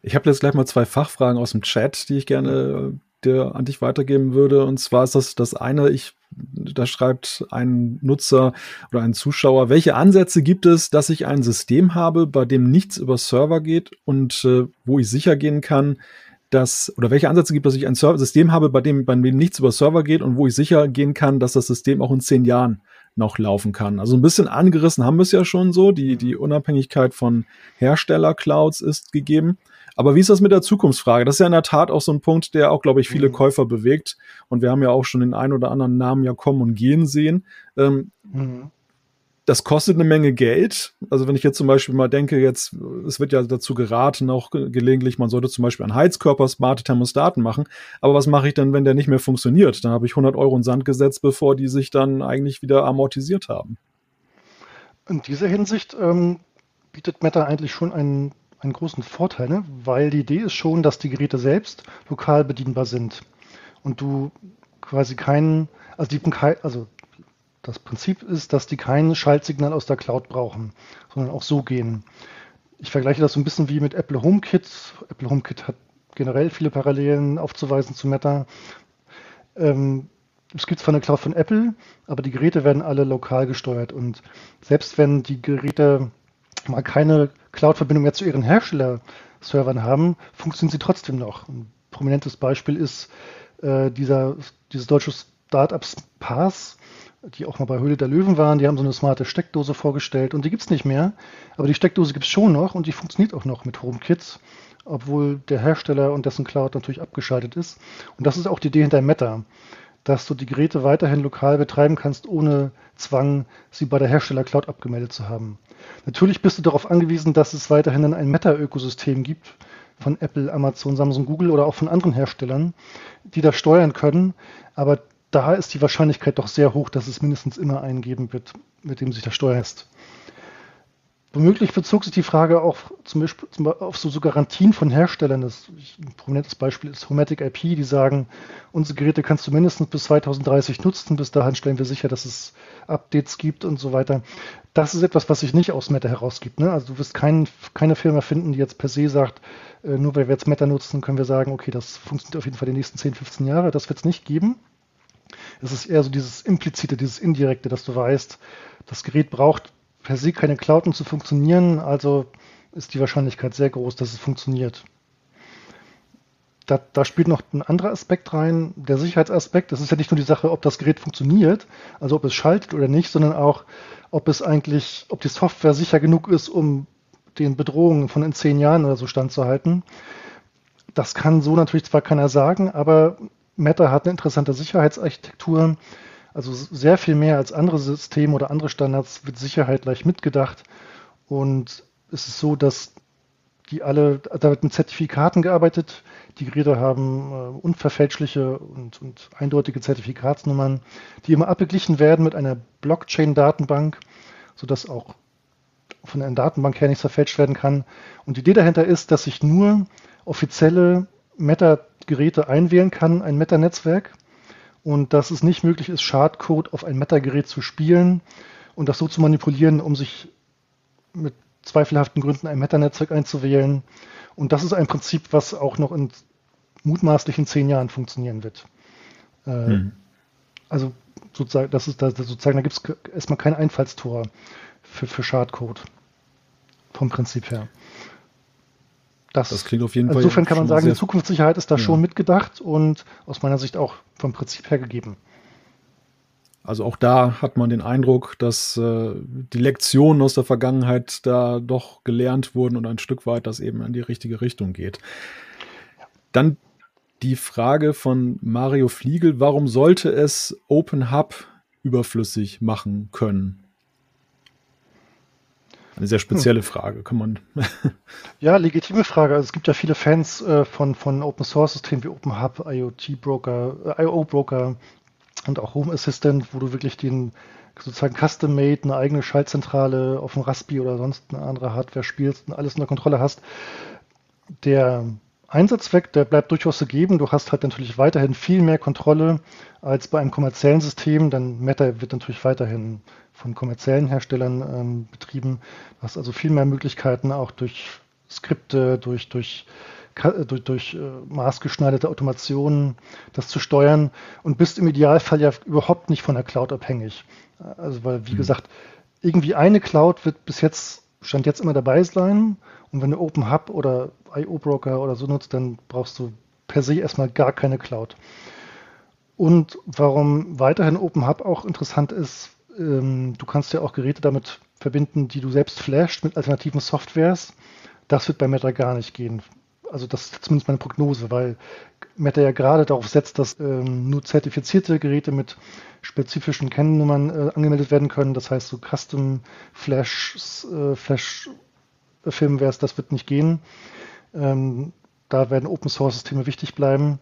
Speaker 1: Ich habe jetzt gleich mal zwei Fachfragen aus dem Chat, die ich gerne dir an dich weitergeben würde. Und zwar ist das das eine, ich, da schreibt ein Nutzer oder ein Zuschauer, welche Ansätze gibt es, dass ich ein System habe, bei dem nichts über Server geht und äh, wo ich sicher gehen kann, dass, oder welche Ansätze gibt es, dass ich ein Server System habe, bei dem, bei dem nichts über Server geht und wo ich sicher gehen kann, dass das System auch in zehn Jahren noch laufen kann. Also ein bisschen angerissen haben wir es ja schon so. Die, die Unabhängigkeit von Hersteller-Clouds ist gegeben. Aber wie ist das mit der Zukunftsfrage? Das ist ja in der Tat auch so ein Punkt, der auch, glaube ich, viele mhm. Käufer bewegt. Und wir haben ja auch schon den einen oder anderen Namen ja kommen und gehen sehen. Ähm, mhm. Das kostet eine Menge Geld. Also wenn ich jetzt zum Beispiel mal denke, jetzt, es wird ja dazu geraten, auch gelegentlich, man sollte zum Beispiel an Heizkörper smarte Thermostaten machen. Aber was mache ich denn, wenn der nicht mehr funktioniert? Dann habe ich 100 Euro in Sand gesetzt, bevor die sich dann eigentlich wieder amortisiert haben.
Speaker 3: In dieser Hinsicht ähm, bietet Meta eigentlich schon einen einen großen Vorteil, ne? weil die Idee ist schon, dass die Geräte selbst lokal bedienbar sind und du quasi keinen, also, also das Prinzip ist, dass die kein Schaltsignal aus der Cloud brauchen, sondern auch so gehen. Ich vergleiche das so ein bisschen wie mit Apple HomeKit. Apple HomeKit hat generell viele Parallelen aufzuweisen zu Meta. Ähm, es gibt zwar eine Cloud von Apple, aber die Geräte werden alle lokal gesteuert und selbst wenn die Geräte mal keine Cloud-Verbindung mehr zu ihren Hersteller-Servern haben, funktionieren sie trotzdem noch. Ein prominentes Beispiel ist äh, dieser, dieses deutsche Startup Pass, die auch mal bei Höhle der Löwen waren. Die haben so eine smarte Steckdose vorgestellt und die gibt es nicht mehr. Aber die Steckdose gibt es schon noch und die funktioniert auch noch mit HomeKits, obwohl der Hersteller und dessen Cloud natürlich abgeschaltet ist. Und das ist auch die Idee hinter Meta dass du die Geräte weiterhin lokal betreiben kannst, ohne Zwang, sie bei der Hersteller-Cloud abgemeldet zu haben. Natürlich bist du darauf angewiesen, dass es weiterhin ein Meta-Ökosystem gibt von Apple, Amazon, Samsung, Google oder auch von anderen Herstellern, die das steuern können. Aber da ist die Wahrscheinlichkeit doch sehr hoch, dass es mindestens immer einen geben wird, mit dem sich da steuerst. Womöglich bezog sich die Frage auch zum Beispiel auf so, so Garantien von Herstellern. Das, ein prominentes Beispiel ist Homatic IP, die sagen, unsere Geräte kannst du mindestens bis 2030 nutzen. Bis dahin stellen wir sicher, dass es Updates gibt und so weiter. Das ist etwas, was sich nicht aus Meta herausgibt. Ne? Also du wirst kein, keine Firma finden, die jetzt per se sagt, äh, nur weil wir jetzt Meta nutzen, können wir sagen, okay, das funktioniert auf jeden Fall die nächsten 10, 15 Jahre. Das wird es nicht geben. Es ist eher so dieses implizite, dieses indirekte, dass du weißt, das Gerät braucht per se keine Cloud, um zu funktionieren, also ist die Wahrscheinlichkeit sehr groß, dass es funktioniert. Da, da, spielt noch ein anderer Aspekt rein, der Sicherheitsaspekt. Das ist ja nicht nur die Sache, ob das Gerät funktioniert, also ob es schaltet oder nicht, sondern auch, ob es eigentlich, ob die Software sicher genug ist, um den Bedrohungen von in zehn Jahren oder so standzuhalten. Das kann so natürlich zwar keiner sagen, aber Meta hat eine interessante Sicherheitsarchitektur also sehr viel mehr als andere Systeme oder andere Standards wird Sicherheit gleich mitgedacht. Und es ist so, dass die alle, da wird mit Zertifikaten gearbeitet. Die Geräte haben äh, unverfälschliche und, und, eindeutige Zertifikatsnummern, die immer abgeglichen werden mit einer Blockchain-Datenbank, sodass auch von einer Datenbank her nichts verfälscht werden kann. Und die Idee dahinter ist, dass ich nur offizielle Meta-Geräte einwählen kann, ein Meta-Netzwerk und dass es nicht möglich ist, Schadcode auf ein Meta-Gerät zu spielen und das so zu manipulieren, um sich mit zweifelhaften Gründen ein Meta-Netzwerk einzuwählen. Und das ist ein Prinzip, was auch noch in mutmaßlichen zehn Jahren funktionieren wird. Hm. Also sozusagen, das ist das, sozusagen, da gibt es erstmal kein Einfallstor für, für Schadcode vom Prinzip her. Das, das klingt auf jeden Fall. Insofern kann man sagen, die Zukunftssicherheit ist da ja. schon mitgedacht und aus meiner Sicht auch vom Prinzip her gegeben.
Speaker 1: Also auch da hat man den Eindruck, dass äh, die Lektionen aus der Vergangenheit da doch gelernt wurden und ein Stück weit das eben in die richtige Richtung geht. Dann die Frage von Mario Fliegel, warum sollte es Open Hub überflüssig machen können? Eine sehr spezielle hm. Frage, kann man.
Speaker 3: ja, legitime Frage. Also es gibt ja viele Fans äh, von, von Open Source Systemen wie Open Hub, IoT Broker, äh, IO Broker und auch Home Assistant, wo du wirklich den sozusagen custom-made eine eigene Schaltzentrale auf dem Raspi oder sonst eine andere Hardware spielst und alles unter Kontrolle hast. Der Einsatzzweck, der bleibt durchaus gegeben. Du hast halt natürlich weiterhin viel mehr Kontrolle als bei einem kommerziellen System. Dann Meta wird natürlich weiterhin von kommerziellen Herstellern ähm, betrieben. Du hast also viel mehr Möglichkeiten, auch durch Skripte, durch, durch, äh, durch, durch äh, maßgeschneiderte Automationen das zu steuern und bist im Idealfall ja überhaupt nicht von der Cloud abhängig. Also weil, wie mhm. gesagt, irgendwie eine Cloud wird bis jetzt, stand jetzt immer dabei sein. Und wenn du Open Hub oder IO Broker oder so nutzt, dann brauchst du per se erstmal gar keine Cloud. Und warum weiterhin Open Hub auch interessant ist, ähm, du kannst ja auch Geräte damit verbinden, die du selbst flashst mit alternativen Softwares. Das wird bei Meta gar nicht gehen. Also das ist zumindest meine Prognose, weil Meta ja gerade darauf setzt, dass ähm, nur zertifizierte Geräte mit spezifischen Kennnummern äh, angemeldet werden können. Das heißt, so Custom Flash, äh, Flash Firmwares, das wird nicht gehen. Ähm, da werden Open Source Systeme wichtig bleiben.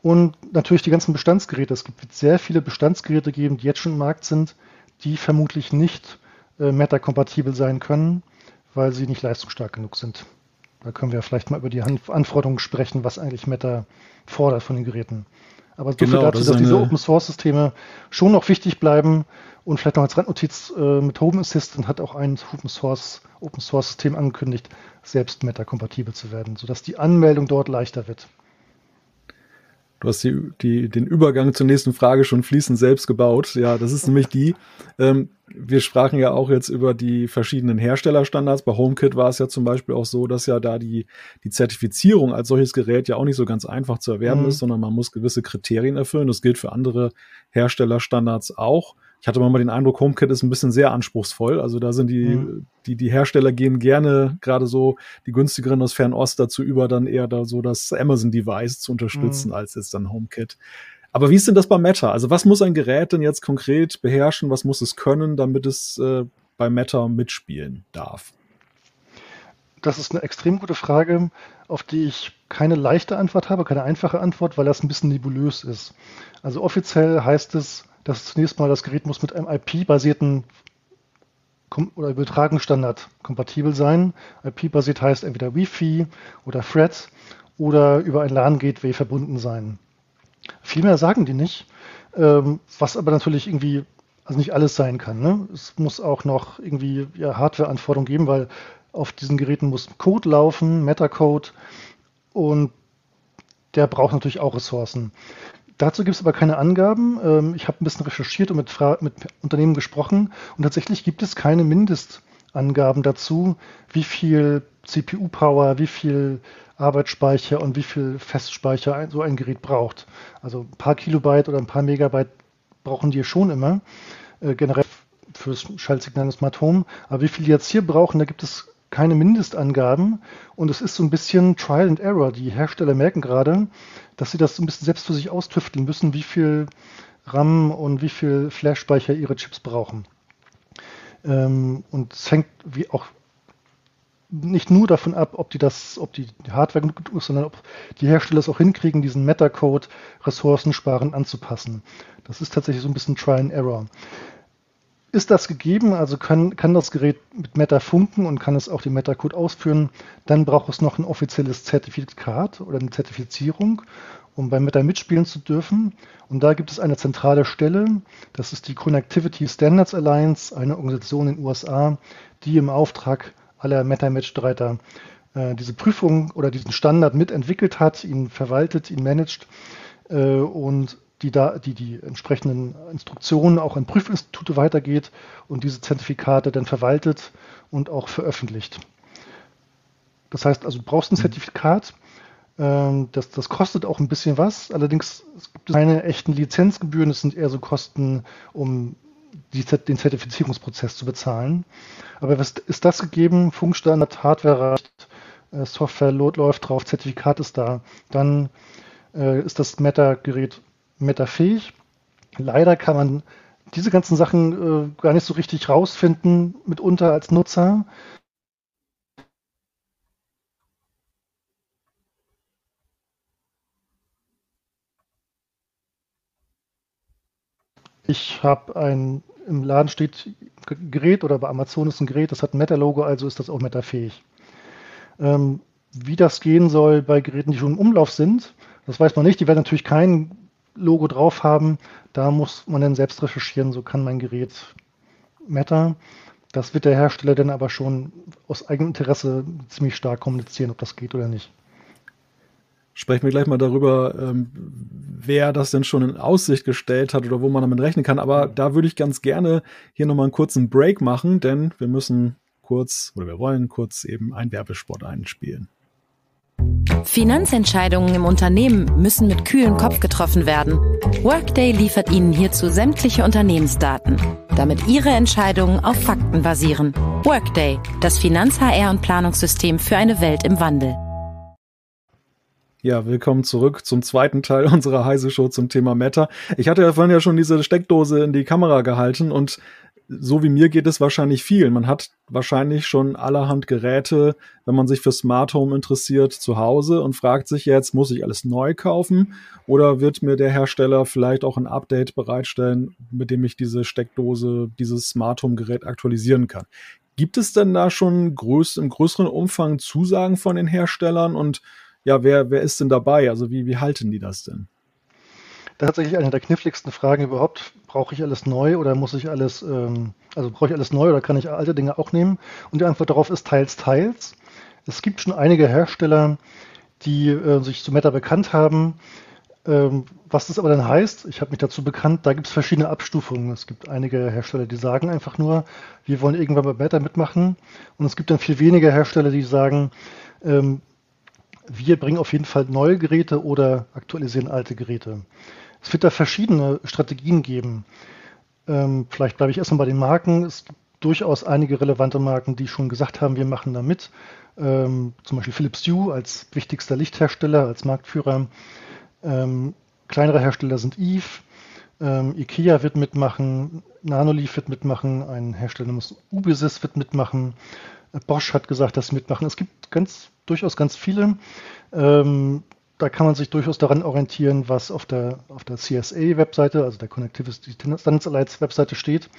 Speaker 3: Und natürlich die ganzen Bestandsgeräte. Es gibt sehr viele Bestandsgeräte geben, die jetzt schon im Markt sind, die vermutlich nicht äh, Meta-kompatibel sein können, weil sie nicht leistungsstark genug sind. Da können wir vielleicht mal über die Anforderungen sprechen, was eigentlich Meta fordert von den Geräten. Aber so genau, viel dazu, das dass diese Open Source Systeme schon noch wichtig bleiben und vielleicht noch als Randnotiz äh, mit Home Assistant hat auch ein Open Source, Open Source System angekündigt, selbst Meta-kompatibel zu werden, sodass die Anmeldung dort leichter wird.
Speaker 1: Du hast die, die, den Übergang zur nächsten Frage schon fließend selbst gebaut. Ja, das ist nämlich die. Ähm, wir sprachen ja auch jetzt über die verschiedenen Herstellerstandards. Bei HomeKit war es ja zum Beispiel auch so, dass ja da die, die Zertifizierung als solches Gerät ja auch nicht so ganz einfach zu erwerben mhm. ist, sondern man muss gewisse Kriterien erfüllen. Das gilt für andere Herstellerstandards auch ich hatte mal den Eindruck, HomeKit ist ein bisschen sehr anspruchsvoll. Also da sind die, mhm. die, die Hersteller gehen gerne gerade so die günstigeren aus Fernost dazu über, dann eher da so das Amazon-Device zu unterstützen, mhm. als jetzt dann HomeKit. Aber wie ist denn das bei Meta? Also was muss ein Gerät denn jetzt konkret beherrschen? Was muss es können, damit es äh, bei Meta mitspielen darf?
Speaker 3: Das ist eine extrem gute Frage, auf die ich keine leichte Antwort habe, keine einfache Antwort, weil das ein bisschen nebulös ist. Also offiziell heißt es, dass zunächst mal das Gerät muss mit einem IP-basierten oder Übertragungsstandard kompatibel sein. IP-basiert heißt entweder Wi-Fi oder Thread oder über ein LAN-Gateway verbunden sein. Viel mehr sagen die nicht, ähm, was aber natürlich irgendwie also nicht alles sein kann. Ne? Es muss auch noch irgendwie ja, Hardware-Anforderungen geben, weil auf diesen Geräten muss Code laufen, Metacode und der braucht natürlich auch Ressourcen. Dazu gibt es aber keine Angaben. Ähm, ich habe ein bisschen recherchiert und mit, mit, Unternehmen gesprochen und tatsächlich gibt es keine Mindestangaben dazu, wie viel CPU-Power, wie viel Arbeitsspeicher und wie viel Festspeicher so ein Gerät braucht. Also ein paar Kilobyte oder ein paar Megabyte brauchen die schon immer, äh, generell fürs Schaltsignal des Smart Home. Aber wie viel die jetzt hier brauchen, da gibt es keine Mindestangaben und es ist so ein bisschen Trial and Error. Die Hersteller merken gerade, dass sie das so ein bisschen selbst für sich austüfteln müssen, wie viel RAM und wie viel Flash-Speicher ihre Chips brauchen. Ähm, und es hängt wie auch nicht nur davon ab, ob die das, ob die Hardware genug ist, sondern ob die Hersteller es auch hinkriegen, diesen Metacode ressourcensparen anzupassen. Das ist tatsächlich so ein bisschen Try and Error. Ist das gegeben, also kann, kann das Gerät mit Meta funken und kann es auch den Metacode ausführen, dann braucht es noch ein offizielles Zertifikat oder eine Zertifizierung, um bei Meta mitspielen zu dürfen. Und da gibt es eine zentrale Stelle, das ist die Connectivity Standards Alliance, eine Organisation in den USA, die im Auftrag aller Meta-Mitstreiter äh, diese Prüfung oder diesen Standard mitentwickelt hat, ihn verwaltet, ihn managt äh, und die, da, die die entsprechenden Instruktionen auch an Prüfinstitute weitergeht und diese Zertifikate dann verwaltet und auch veröffentlicht. Das heißt also, du brauchst ein mhm. Zertifikat, ähm, das, das kostet auch ein bisschen was, allerdings gibt es keine echten Lizenzgebühren, es sind eher so Kosten, um die, den Zertifizierungsprozess zu bezahlen. Aber ist das gegeben? Funkstandard, Hardware äh, Software läuft drauf, Zertifikat ist da, dann äh, ist das Meta-Gerät metafähig. Leider kann man diese ganzen Sachen äh, gar nicht so richtig rausfinden, mitunter als Nutzer. Ich habe ein, im Laden steht Gerät oder bei Amazon ist ein Gerät, das hat ein Meta-Logo, also ist das auch Meta-fähig. Ähm, wie das gehen soll bei Geräten, die schon im Umlauf sind, das weiß man nicht. Die werden natürlich kein Logo drauf haben. Da muss man dann selbst recherchieren, so kann mein Gerät Meta. Das wird der Hersteller dann aber schon aus eigenem Interesse ziemlich stark kommunizieren, ob das geht oder nicht.
Speaker 1: Sprechen wir gleich mal darüber, ähm, wer das denn schon in Aussicht gestellt hat oder wo man damit rechnen kann. Aber da würde ich ganz gerne hier nochmal einen kurzen Break machen, denn wir müssen kurz oder wir wollen kurz eben einen Werbespot einspielen.
Speaker 2: Finanzentscheidungen im Unternehmen müssen mit kühlem Kopf getroffen werden. Workday liefert Ihnen hierzu sämtliche Unternehmensdaten, damit Ihre Entscheidungen auf Fakten basieren. Workday, das Finanz-HR- und Planungssystem für eine Welt im Wandel.
Speaker 1: Ja, willkommen zurück zum zweiten Teil unserer Heise Show zum Thema Meta. Ich hatte ja vorhin ja schon diese Steckdose in die Kamera gehalten und so wie mir geht es wahrscheinlich viel. Man hat wahrscheinlich schon allerhand Geräte, wenn man sich für Smart Home interessiert, zu Hause und fragt sich jetzt, muss ich alles neu kaufen oder wird mir der Hersteller vielleicht auch ein Update bereitstellen, mit dem ich diese Steckdose, dieses Smart Home Gerät aktualisieren kann? Gibt es denn da schon größ im größeren Umfang Zusagen von den Herstellern und ja, wer, wer ist denn dabei? Also wie, wie halten die das denn?
Speaker 3: tatsächlich eine der kniffligsten Fragen überhaupt. Brauche ich alles neu oder muss ich alles, ähm, also brauche ich alles neu oder kann ich alte Dinge auch nehmen? Und die Antwort darauf ist teils, teils. Es gibt schon einige Hersteller, die äh, sich zu Meta bekannt haben. Ähm, was das aber dann heißt, ich habe mich dazu bekannt, da gibt es verschiedene Abstufungen. Es gibt einige Hersteller, die sagen einfach nur, wir wollen irgendwann bei Meta mitmachen. Und es gibt dann viel weniger Hersteller, die sagen, ähm, wir bringen auf jeden Fall neue Geräte oder aktualisieren alte Geräte. Es wird da verschiedene Strategien geben. Ähm, vielleicht bleibe ich erstmal bei den Marken. Es gibt durchaus einige relevante Marken, die schon gesagt haben, wir machen da mit. Ähm, zum Beispiel Philips Hue als wichtigster Lichthersteller, als Marktführer. Ähm, kleinere Hersteller sind Eve, ähm, IKEA wird mitmachen, Nanoleaf wird mitmachen, ein Hersteller namens Ubisys wird mitmachen, Bosch hat gesagt, dass sie mitmachen. Es gibt ganz, durchaus ganz viele. Ähm, da kann man sich durchaus daran orientieren, was auf der, auf der CSA-Webseite, also der Connectivity Standards Alliance Webseite steht.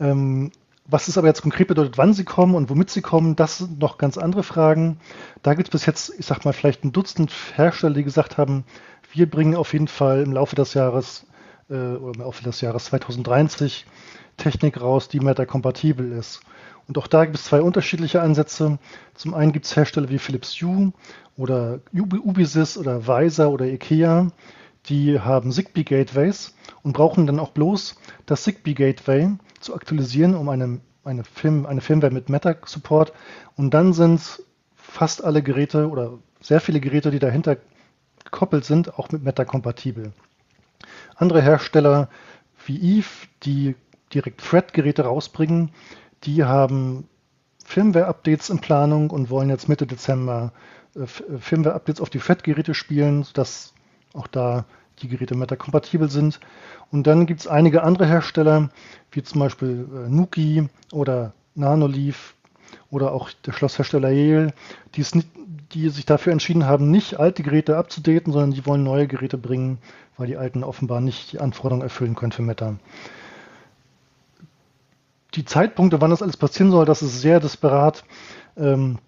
Speaker 3: Ähm, Was es aber jetzt konkret bedeutet, wann sie kommen und womit sie kommen, das sind noch ganz andere Fragen. Da gibt es bis jetzt, ich sag mal, vielleicht ein Dutzend Hersteller, die gesagt haben, wir bringen auf jeden Fall im Laufe des Jahres äh, oder im Laufe des Jahres 2023 Technik raus, die Meta-kompatibel ist. Und auch da gibt es zwei unterschiedliche Ansätze. Zum einen gibt es Hersteller wie Philips Hue oder Ubisys oder Weiser oder IKEA, die haben Zigbee Gateways und brauchen dann auch bloß das Zigbee Gateway zu aktualisieren, um eine, eine, Film, eine Firmware mit Meta-Support. Und dann sind fast alle Geräte oder sehr viele Geräte, die dahinter gekoppelt sind, auch mit Meta-kompatibel. Andere Hersteller wie Eve, die direkt Thread-Geräte rausbringen, die haben Firmware-Updates in Planung und wollen jetzt Mitte Dezember äh, Firmware-Updates auf die Thread-Geräte spielen, sodass auch da die Geräte Meta-kompatibel sind. Und dann gibt es einige andere Hersteller, wie zum Beispiel äh, Nuki oder Nanoleaf oder auch der Schlosshersteller Yale, die, nicht, die sich dafür entschieden haben, nicht alte Geräte abzudaten, sondern die wollen neue Geräte bringen, weil die alten offenbar nicht die Anforderungen erfüllen können für Meta. Die Zeitpunkte, wann das alles passieren soll, das ist sehr disparat. Ähm,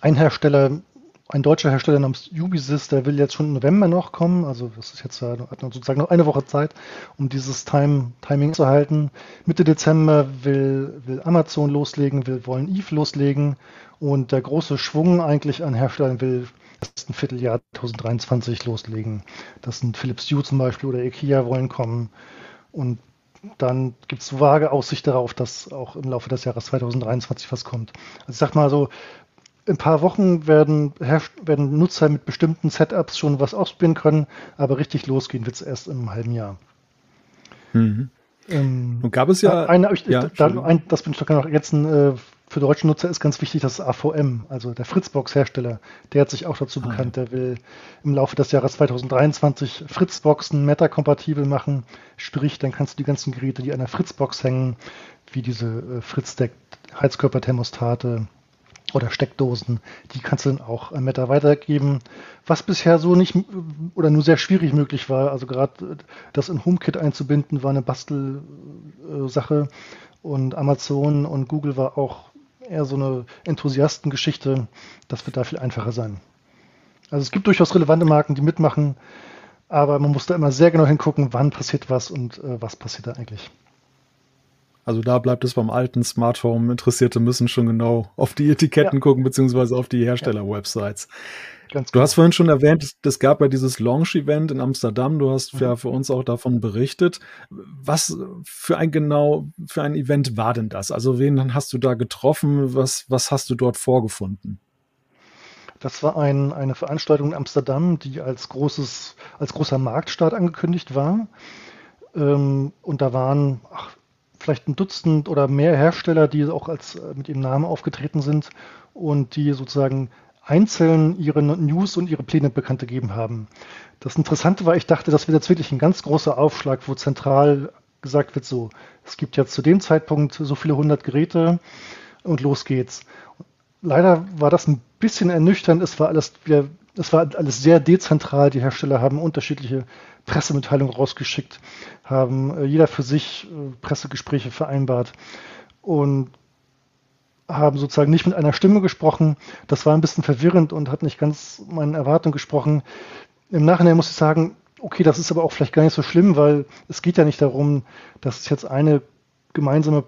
Speaker 3: ein Hersteller ein deutscher Hersteller namens Ubisys, der will jetzt schon im November noch kommen. Also das ist jetzt hat sozusagen noch eine Woche Zeit, um dieses Time, Timing zu halten. Mitte Dezember will, will Amazon loslegen, will wollen Eve loslegen und der große Schwung eigentlich an Herstellern will erst ein Vierteljahr 2023 loslegen. Das sind Philips Hue zum Beispiel oder IKEA wollen kommen und dann gibt es vage Aussicht darauf, dass auch im Laufe des Jahres 2023 was kommt. Also ich sag mal so, in ein paar Wochen werden, werden Nutzer mit bestimmten Setups schon was ausprobieren können, aber richtig losgehen wird es erst im halben Jahr.
Speaker 1: Mhm. Ähm, Und gab es ja.
Speaker 3: Eine, ich, ja dann, ein, das bin ich doch noch ergänzen. Äh, für deutsche Nutzer ist ganz wichtig, dass AVM, also der Fritzbox-Hersteller, der hat sich auch dazu ah. bekannt, der will im Laufe des Jahres 2023 Fritzboxen Meta-kompatibel machen. Sprich, dann kannst du die ganzen Geräte, die an der Fritzbox hängen, wie diese äh, Fritz-Deck Heizkörperthermostate, oder Steckdosen, die kannst du dann auch an Meta weitergeben, was bisher so nicht oder nur sehr schwierig möglich war. Also gerade das in HomeKit einzubinden war eine Bastelsache und Amazon und Google war auch eher so eine Enthusiastengeschichte. Das wird da viel einfacher sein. Also es gibt durchaus relevante Marken, die mitmachen, aber man muss da immer sehr genau hingucken, wann passiert was und äh, was passiert da eigentlich.
Speaker 1: Also da bleibt es beim alten Smart Home. Interessierte müssen schon genau auf die Etiketten ja. gucken, beziehungsweise auf die Hersteller-Websites. Ganz du hast vorhin schon erwähnt, es gab ja dieses Launch-Event in Amsterdam. Du hast mhm. ja für uns auch davon berichtet. Was für ein genau, für ein Event war denn das? Also wen hast du da getroffen? Was, was hast du dort vorgefunden?
Speaker 3: Das war ein, eine Veranstaltung in Amsterdam, die als großes, als großer Marktstart angekündigt war. Ähm, und da waren, ach, vielleicht ein Dutzend oder mehr Hersteller, die auch als äh, mit ihrem Namen aufgetreten sind und die sozusagen einzeln ihre News und ihre Pläne bekannt gegeben haben. Das Interessante war, ich dachte, das wird jetzt wirklich ein ganz großer Aufschlag, wo zentral gesagt wird, so, es gibt jetzt zu dem Zeitpunkt so viele hundert Geräte und los geht's. Leider war das ein bisschen ernüchternd. Es war alles wieder, es war alles sehr dezentral. Die Hersteller haben unterschiedliche Pressemitteilungen rausgeschickt, haben äh, jeder für sich äh, Pressegespräche vereinbart und haben sozusagen nicht mit einer Stimme gesprochen. Das war ein bisschen verwirrend und hat nicht ganz meinen Erwartungen gesprochen. Im Nachhinein muss ich sagen, okay, das ist aber auch vielleicht gar nicht so schlimm, weil es geht ja nicht darum, dass es jetzt eine gemeinsame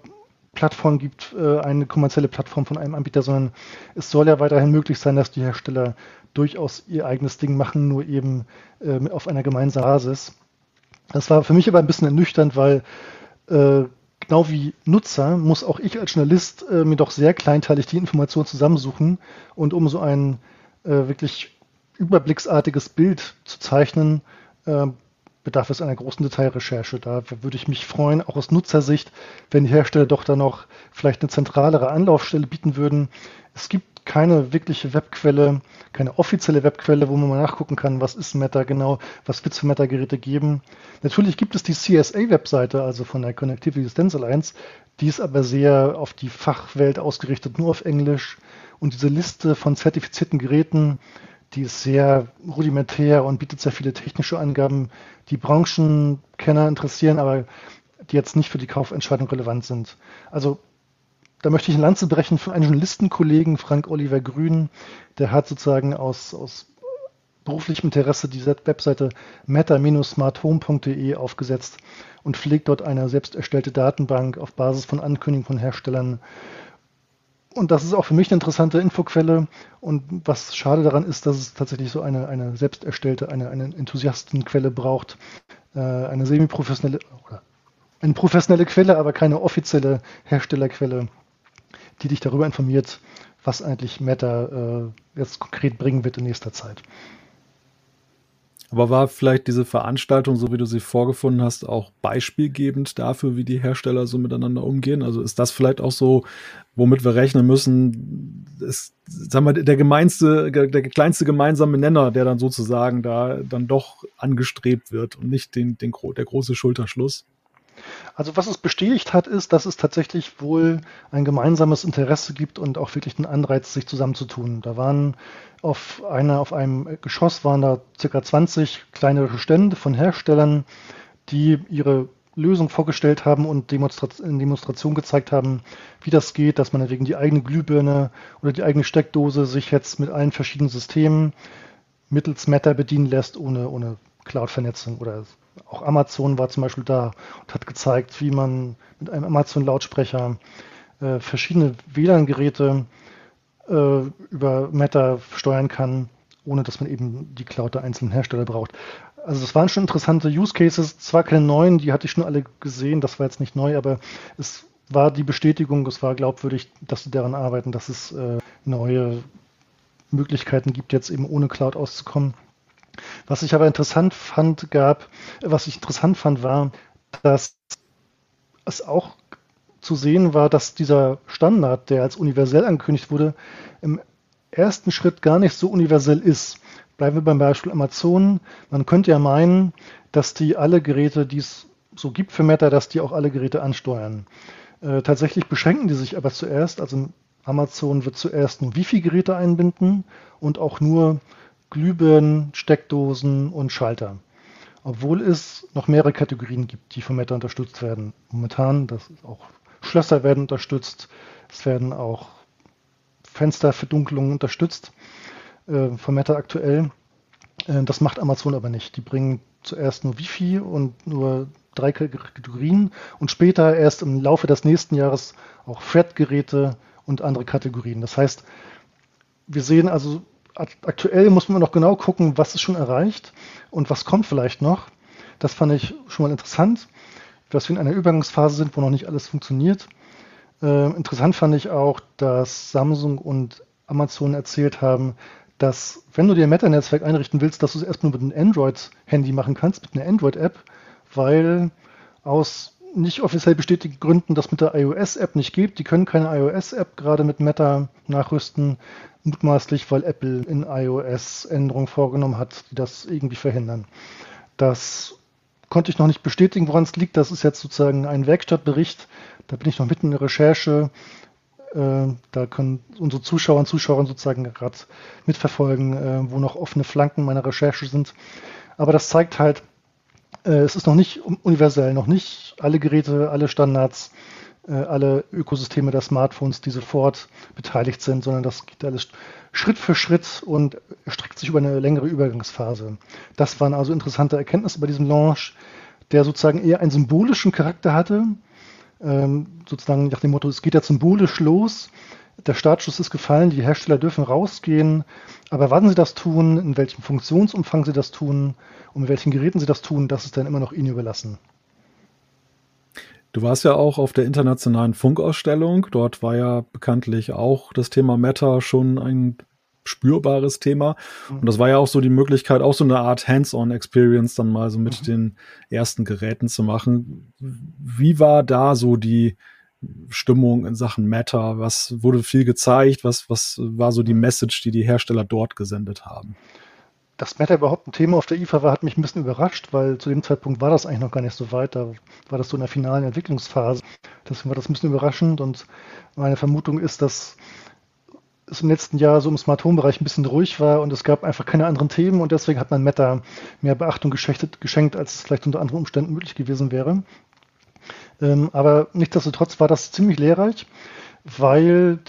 Speaker 3: Plattform gibt, äh, eine kommerzielle Plattform von einem Anbieter, sondern es soll ja weiterhin möglich sein, dass die Hersteller durchaus ihr eigenes Ding machen, nur eben äh, auf einer gemeinsamen Basis. Das war für mich aber ein bisschen ernüchternd, weil äh, genau wie Nutzer muss auch ich als Journalist äh, mir doch sehr kleinteilig die Informationen zusammensuchen und um so ein äh, wirklich überblicksartiges Bild zu zeichnen, äh, bedarf es einer großen Detailrecherche. Da würde ich mich freuen, auch aus Nutzersicht, wenn die Hersteller doch dann noch vielleicht eine zentralere Anlaufstelle bieten würden. Es gibt keine wirkliche Webquelle, keine offizielle Webquelle, wo man mal nachgucken kann, was ist Meta genau, was wird es für Meta-Geräte geben. Natürlich gibt es die CSA-Webseite, also von der Connectivity Distance Alliance, die ist aber sehr auf die Fachwelt ausgerichtet, nur auf Englisch. Und diese Liste von zertifizierten Geräten, die ist sehr rudimentär und bietet sehr viele technische Angaben, die Branchenkenner interessieren, aber die jetzt nicht für die Kaufentscheidung relevant sind. Also da möchte ich eine Lanze brechen für einen Journalistenkollegen, Frank Oliver Grün. Der hat sozusagen aus, aus beruflichem Interesse die Webseite meta-smarthome.de aufgesetzt und pflegt dort eine selbst erstellte Datenbank auf Basis von Ankündigungen von Herstellern. Und das ist auch für mich eine interessante Infoquelle. Und was schade daran ist, dass es tatsächlich so eine, eine selbst erstellte, eine, eine Enthusiastenquelle braucht, äh, eine semi-professionelle eine professionelle Quelle, aber keine offizielle Herstellerquelle die dich darüber informiert, was eigentlich Meta äh, jetzt konkret bringen wird in nächster Zeit.
Speaker 1: Aber war vielleicht diese Veranstaltung, so wie du sie vorgefunden hast, auch beispielgebend dafür, wie die Hersteller so miteinander umgehen? Also ist das vielleicht auch so, womit wir rechnen müssen, ist, sagen wir, der gemeinste, der kleinste gemeinsame Nenner, der dann sozusagen da dann doch angestrebt wird und nicht den, den, der große Schulterschluss?
Speaker 3: Also was es bestätigt hat, ist, dass es tatsächlich wohl ein gemeinsames Interesse gibt und auch wirklich einen Anreiz, sich zusammenzutun. Da waren auf einer, auf einem Geschoss waren da circa 20 kleinere Stände von Herstellern, die ihre Lösung vorgestellt haben und in Demonstration gezeigt haben, wie das geht, dass man wegen die eigene Glühbirne oder die eigene Steckdose sich jetzt mit allen verschiedenen Systemen mittels Matter bedienen lässt, ohne, ohne Cloud-Vernetzung oder auch Amazon war zum Beispiel da und hat gezeigt, wie man mit einem Amazon-Lautsprecher äh, verschiedene WLAN-Geräte äh, über Meta steuern kann, ohne dass man eben die Cloud der einzelnen Hersteller braucht. Also das waren schon interessante Use Cases, zwar keine neuen, die hatte ich schon alle gesehen, das war jetzt nicht neu, aber es war die Bestätigung, es war glaubwürdig, dass sie daran arbeiten, dass es äh, neue Möglichkeiten gibt, jetzt eben ohne Cloud auszukommen. Was ich aber interessant fand, gab, was ich interessant fand, war, dass es auch zu sehen war, dass dieser Standard, der als universell angekündigt wurde, im ersten Schritt gar nicht so universell ist. Bleiben wir beim Beispiel Amazon. Man könnte ja meinen, dass die alle Geräte, die es so gibt für Meta, dass die auch alle Geräte ansteuern. Äh, tatsächlich beschränken die sich aber zuerst, also Amazon wird zuerst nur Wifi-Geräte einbinden und auch nur Glühbirnen, Steckdosen und Schalter. Obwohl es noch mehrere Kategorien gibt, die von Meta unterstützt werden. Momentan, das auch Schlösser werden unterstützt, es werden auch Fensterverdunkelungen unterstützt äh, von Meta aktuell. Äh, das macht Amazon aber nicht. Die bringen zuerst nur Wifi und nur drei Kategorien und später erst im Laufe des nächsten Jahres auch Thread-Geräte und andere Kategorien. Das heißt, wir sehen also aktuell muss man noch genau gucken, was ist schon erreicht und was kommt vielleicht noch. Das fand ich schon mal interessant, dass wir in einer Übergangsphase sind, wo noch nicht alles funktioniert. Äh, interessant fand ich auch, dass Samsung und Amazon erzählt haben, dass wenn du dir ein Meta-Netzwerk einrichten willst, dass du es erstmal mit einem Android-Handy machen kannst, mit einer Android-App, weil aus nicht offiziell bestätigten Gründen das mit der iOS-App nicht gibt. Die können keine iOS-App gerade mit Meta nachrüsten mutmaßlich, weil Apple in iOS Änderungen vorgenommen hat, die das irgendwie verhindern. Das konnte ich noch nicht bestätigen, woran es liegt. Das ist jetzt sozusagen ein Werkstattbericht. Da bin ich noch mitten in der Recherche. Äh, da können unsere Zuschauer und Zuschauer sozusagen gerade mitverfolgen, äh, wo noch offene Flanken meiner Recherche sind. Aber das zeigt halt, es ist noch nicht universell, noch nicht alle Geräte, alle Standards äh, alle Ökosysteme der Smartphones, die sofort beteiligt sind, sondern das geht alles Schritt für Schritt und erstreckt sich über eine längere Übergangsphase. Das waren also interessante Erkenntnisse bei diesem Launch, der sozusagen eher einen symbolischen Charakter hatte, ähm, sozusagen nach dem Motto, es geht ja symbolisch los, der Startschuss ist gefallen, die Hersteller dürfen rausgehen, aber wann sie das tun, in welchem Funktionsumfang sie das tun und mit welchen Geräten sie das tun, das ist dann immer noch ihnen überlassen.
Speaker 1: Du warst ja auch auf der internationalen Funkausstellung. Dort war ja bekanntlich auch das Thema Meta schon ein spürbares Thema. Und das war ja auch so die Möglichkeit, auch so eine Art Hands-on-Experience dann mal so mit mhm. den ersten Geräten zu machen. Wie war da so die Stimmung in Sachen Meta? Was wurde viel gezeigt? Was, was war so die Message, die die Hersteller dort gesendet haben?
Speaker 3: dass Meta überhaupt ein Thema auf der IFA war, hat mich ein bisschen überrascht, weil zu dem Zeitpunkt war das eigentlich noch gar nicht so weit. Da war das so in der finalen Entwicklungsphase. Deswegen war das ein bisschen überraschend und meine Vermutung ist, dass es im letzten Jahr so im Smart Home Bereich ein bisschen ruhig war und es gab einfach keine anderen Themen und deswegen hat man Meta mehr Beachtung geschenkt als es vielleicht unter anderen Umständen möglich gewesen wäre. Ähm, aber nichtsdestotrotz war das ziemlich lehrreich. weil,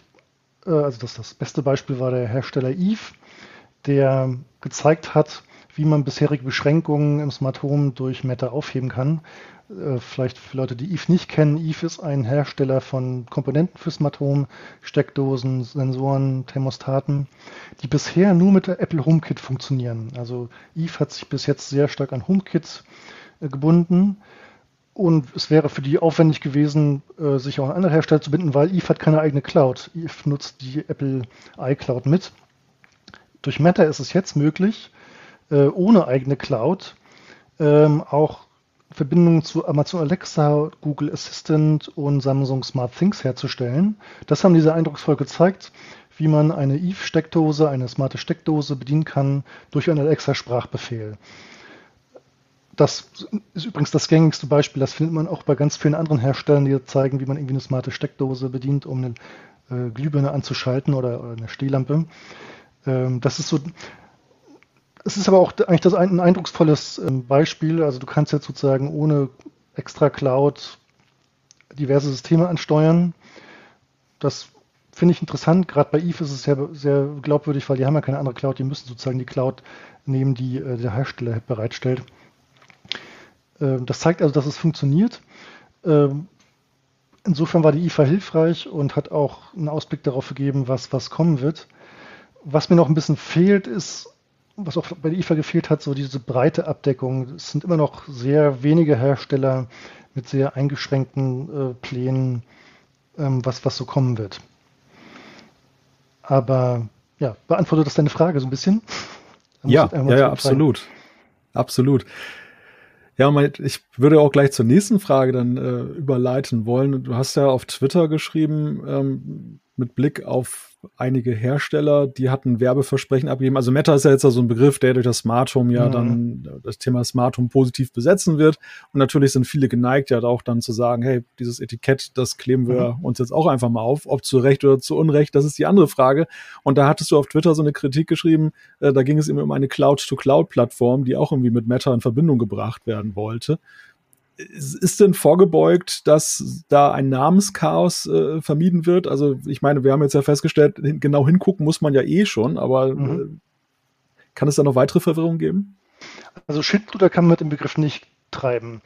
Speaker 3: äh, also das, das beste Beispiel war der Hersteller Eve, der gezeigt hat, wie man bisherige Beschränkungen im Smart Home durch Meta aufheben kann. Äh, vielleicht für Leute, die Eve nicht kennen, Eve ist ein Hersteller von Komponenten für Smart Home, Steckdosen, Sensoren, Thermostaten, die bisher nur mit der Apple HomeKit funktionieren. Also Eve hat sich bis jetzt sehr stark an HomeKit äh, gebunden. Und es wäre für die aufwendig gewesen, äh, sich auch an andere Hersteller zu binden, weil Eve hat keine eigene Cloud. Eve nutzt die Apple iCloud mit. Durch Meta ist es jetzt möglich, ohne eigene Cloud ähm, auch Verbindungen zu Amazon Alexa, Google Assistant und Samsung Smart Things herzustellen. Das haben diese eindrucksvoll gezeigt, wie man eine Eve-Steckdose, eine smarte Steckdose bedienen kann durch einen Alexa-Sprachbefehl. Das ist übrigens das gängigste Beispiel. Das findet man auch bei ganz vielen anderen Herstellern, die zeigen, wie man irgendwie eine smarte Steckdose bedient, um eine äh, Glühbirne anzuschalten oder, oder eine Stehlampe. Ähm, das ist so es ist aber auch eigentlich das ein, ein eindrucksvolles ähm, Beispiel. Also du kannst jetzt sozusagen ohne extra Cloud diverse Systeme ansteuern. Das finde ich interessant. Gerade bei Eve ist es sehr, sehr glaubwürdig, weil die haben ja keine andere Cloud. Die müssen sozusagen die Cloud nehmen, die äh, der Hersteller bereitstellt. Ähm, das zeigt also, dass es funktioniert. Ähm, insofern war die IFA hilfreich und hat auch einen Ausblick darauf gegeben, was, was kommen wird. Was mir noch ein bisschen fehlt, ist was auch bei der IFA gefehlt hat, so diese breite Abdeckung. Es sind immer noch sehr wenige Hersteller mit sehr eingeschränkten äh, Plänen, ähm, was, was so kommen wird. Aber ja, beantwortet das deine Frage so ein bisschen?
Speaker 1: Ja, ja, ja, absolut. Absolut. Ja, ich würde auch gleich zur nächsten Frage dann äh, überleiten wollen. Du hast ja auf Twitter geschrieben, ähm, mit Blick auf einige Hersteller, die hatten Werbeversprechen abgegeben. Also Meta ist ja jetzt so ein Begriff, der durch das Smart Home ja mhm. dann das Thema Smart Home positiv besetzen wird. Und natürlich sind viele geneigt, ja auch dann zu sagen, hey, dieses Etikett, das kleben wir mhm. uns jetzt auch einfach mal auf. Ob zu Recht oder zu Unrecht, das ist die andere Frage. Und da hattest du auf Twitter so eine Kritik geschrieben, äh, da ging es immer um eine Cloud-to-Cloud-Plattform, die auch irgendwie mit Meta in Verbindung gebracht werden wollte ist denn vorgebeugt, dass da ein Namenschaos äh, vermieden wird? Also ich meine, wir haben jetzt ja festgestellt, genau hingucken muss man ja eh schon, aber mhm. äh, kann es da noch weitere Verwirrung geben?
Speaker 3: Also Schindluder kann man mit dem Begriff nicht treiben.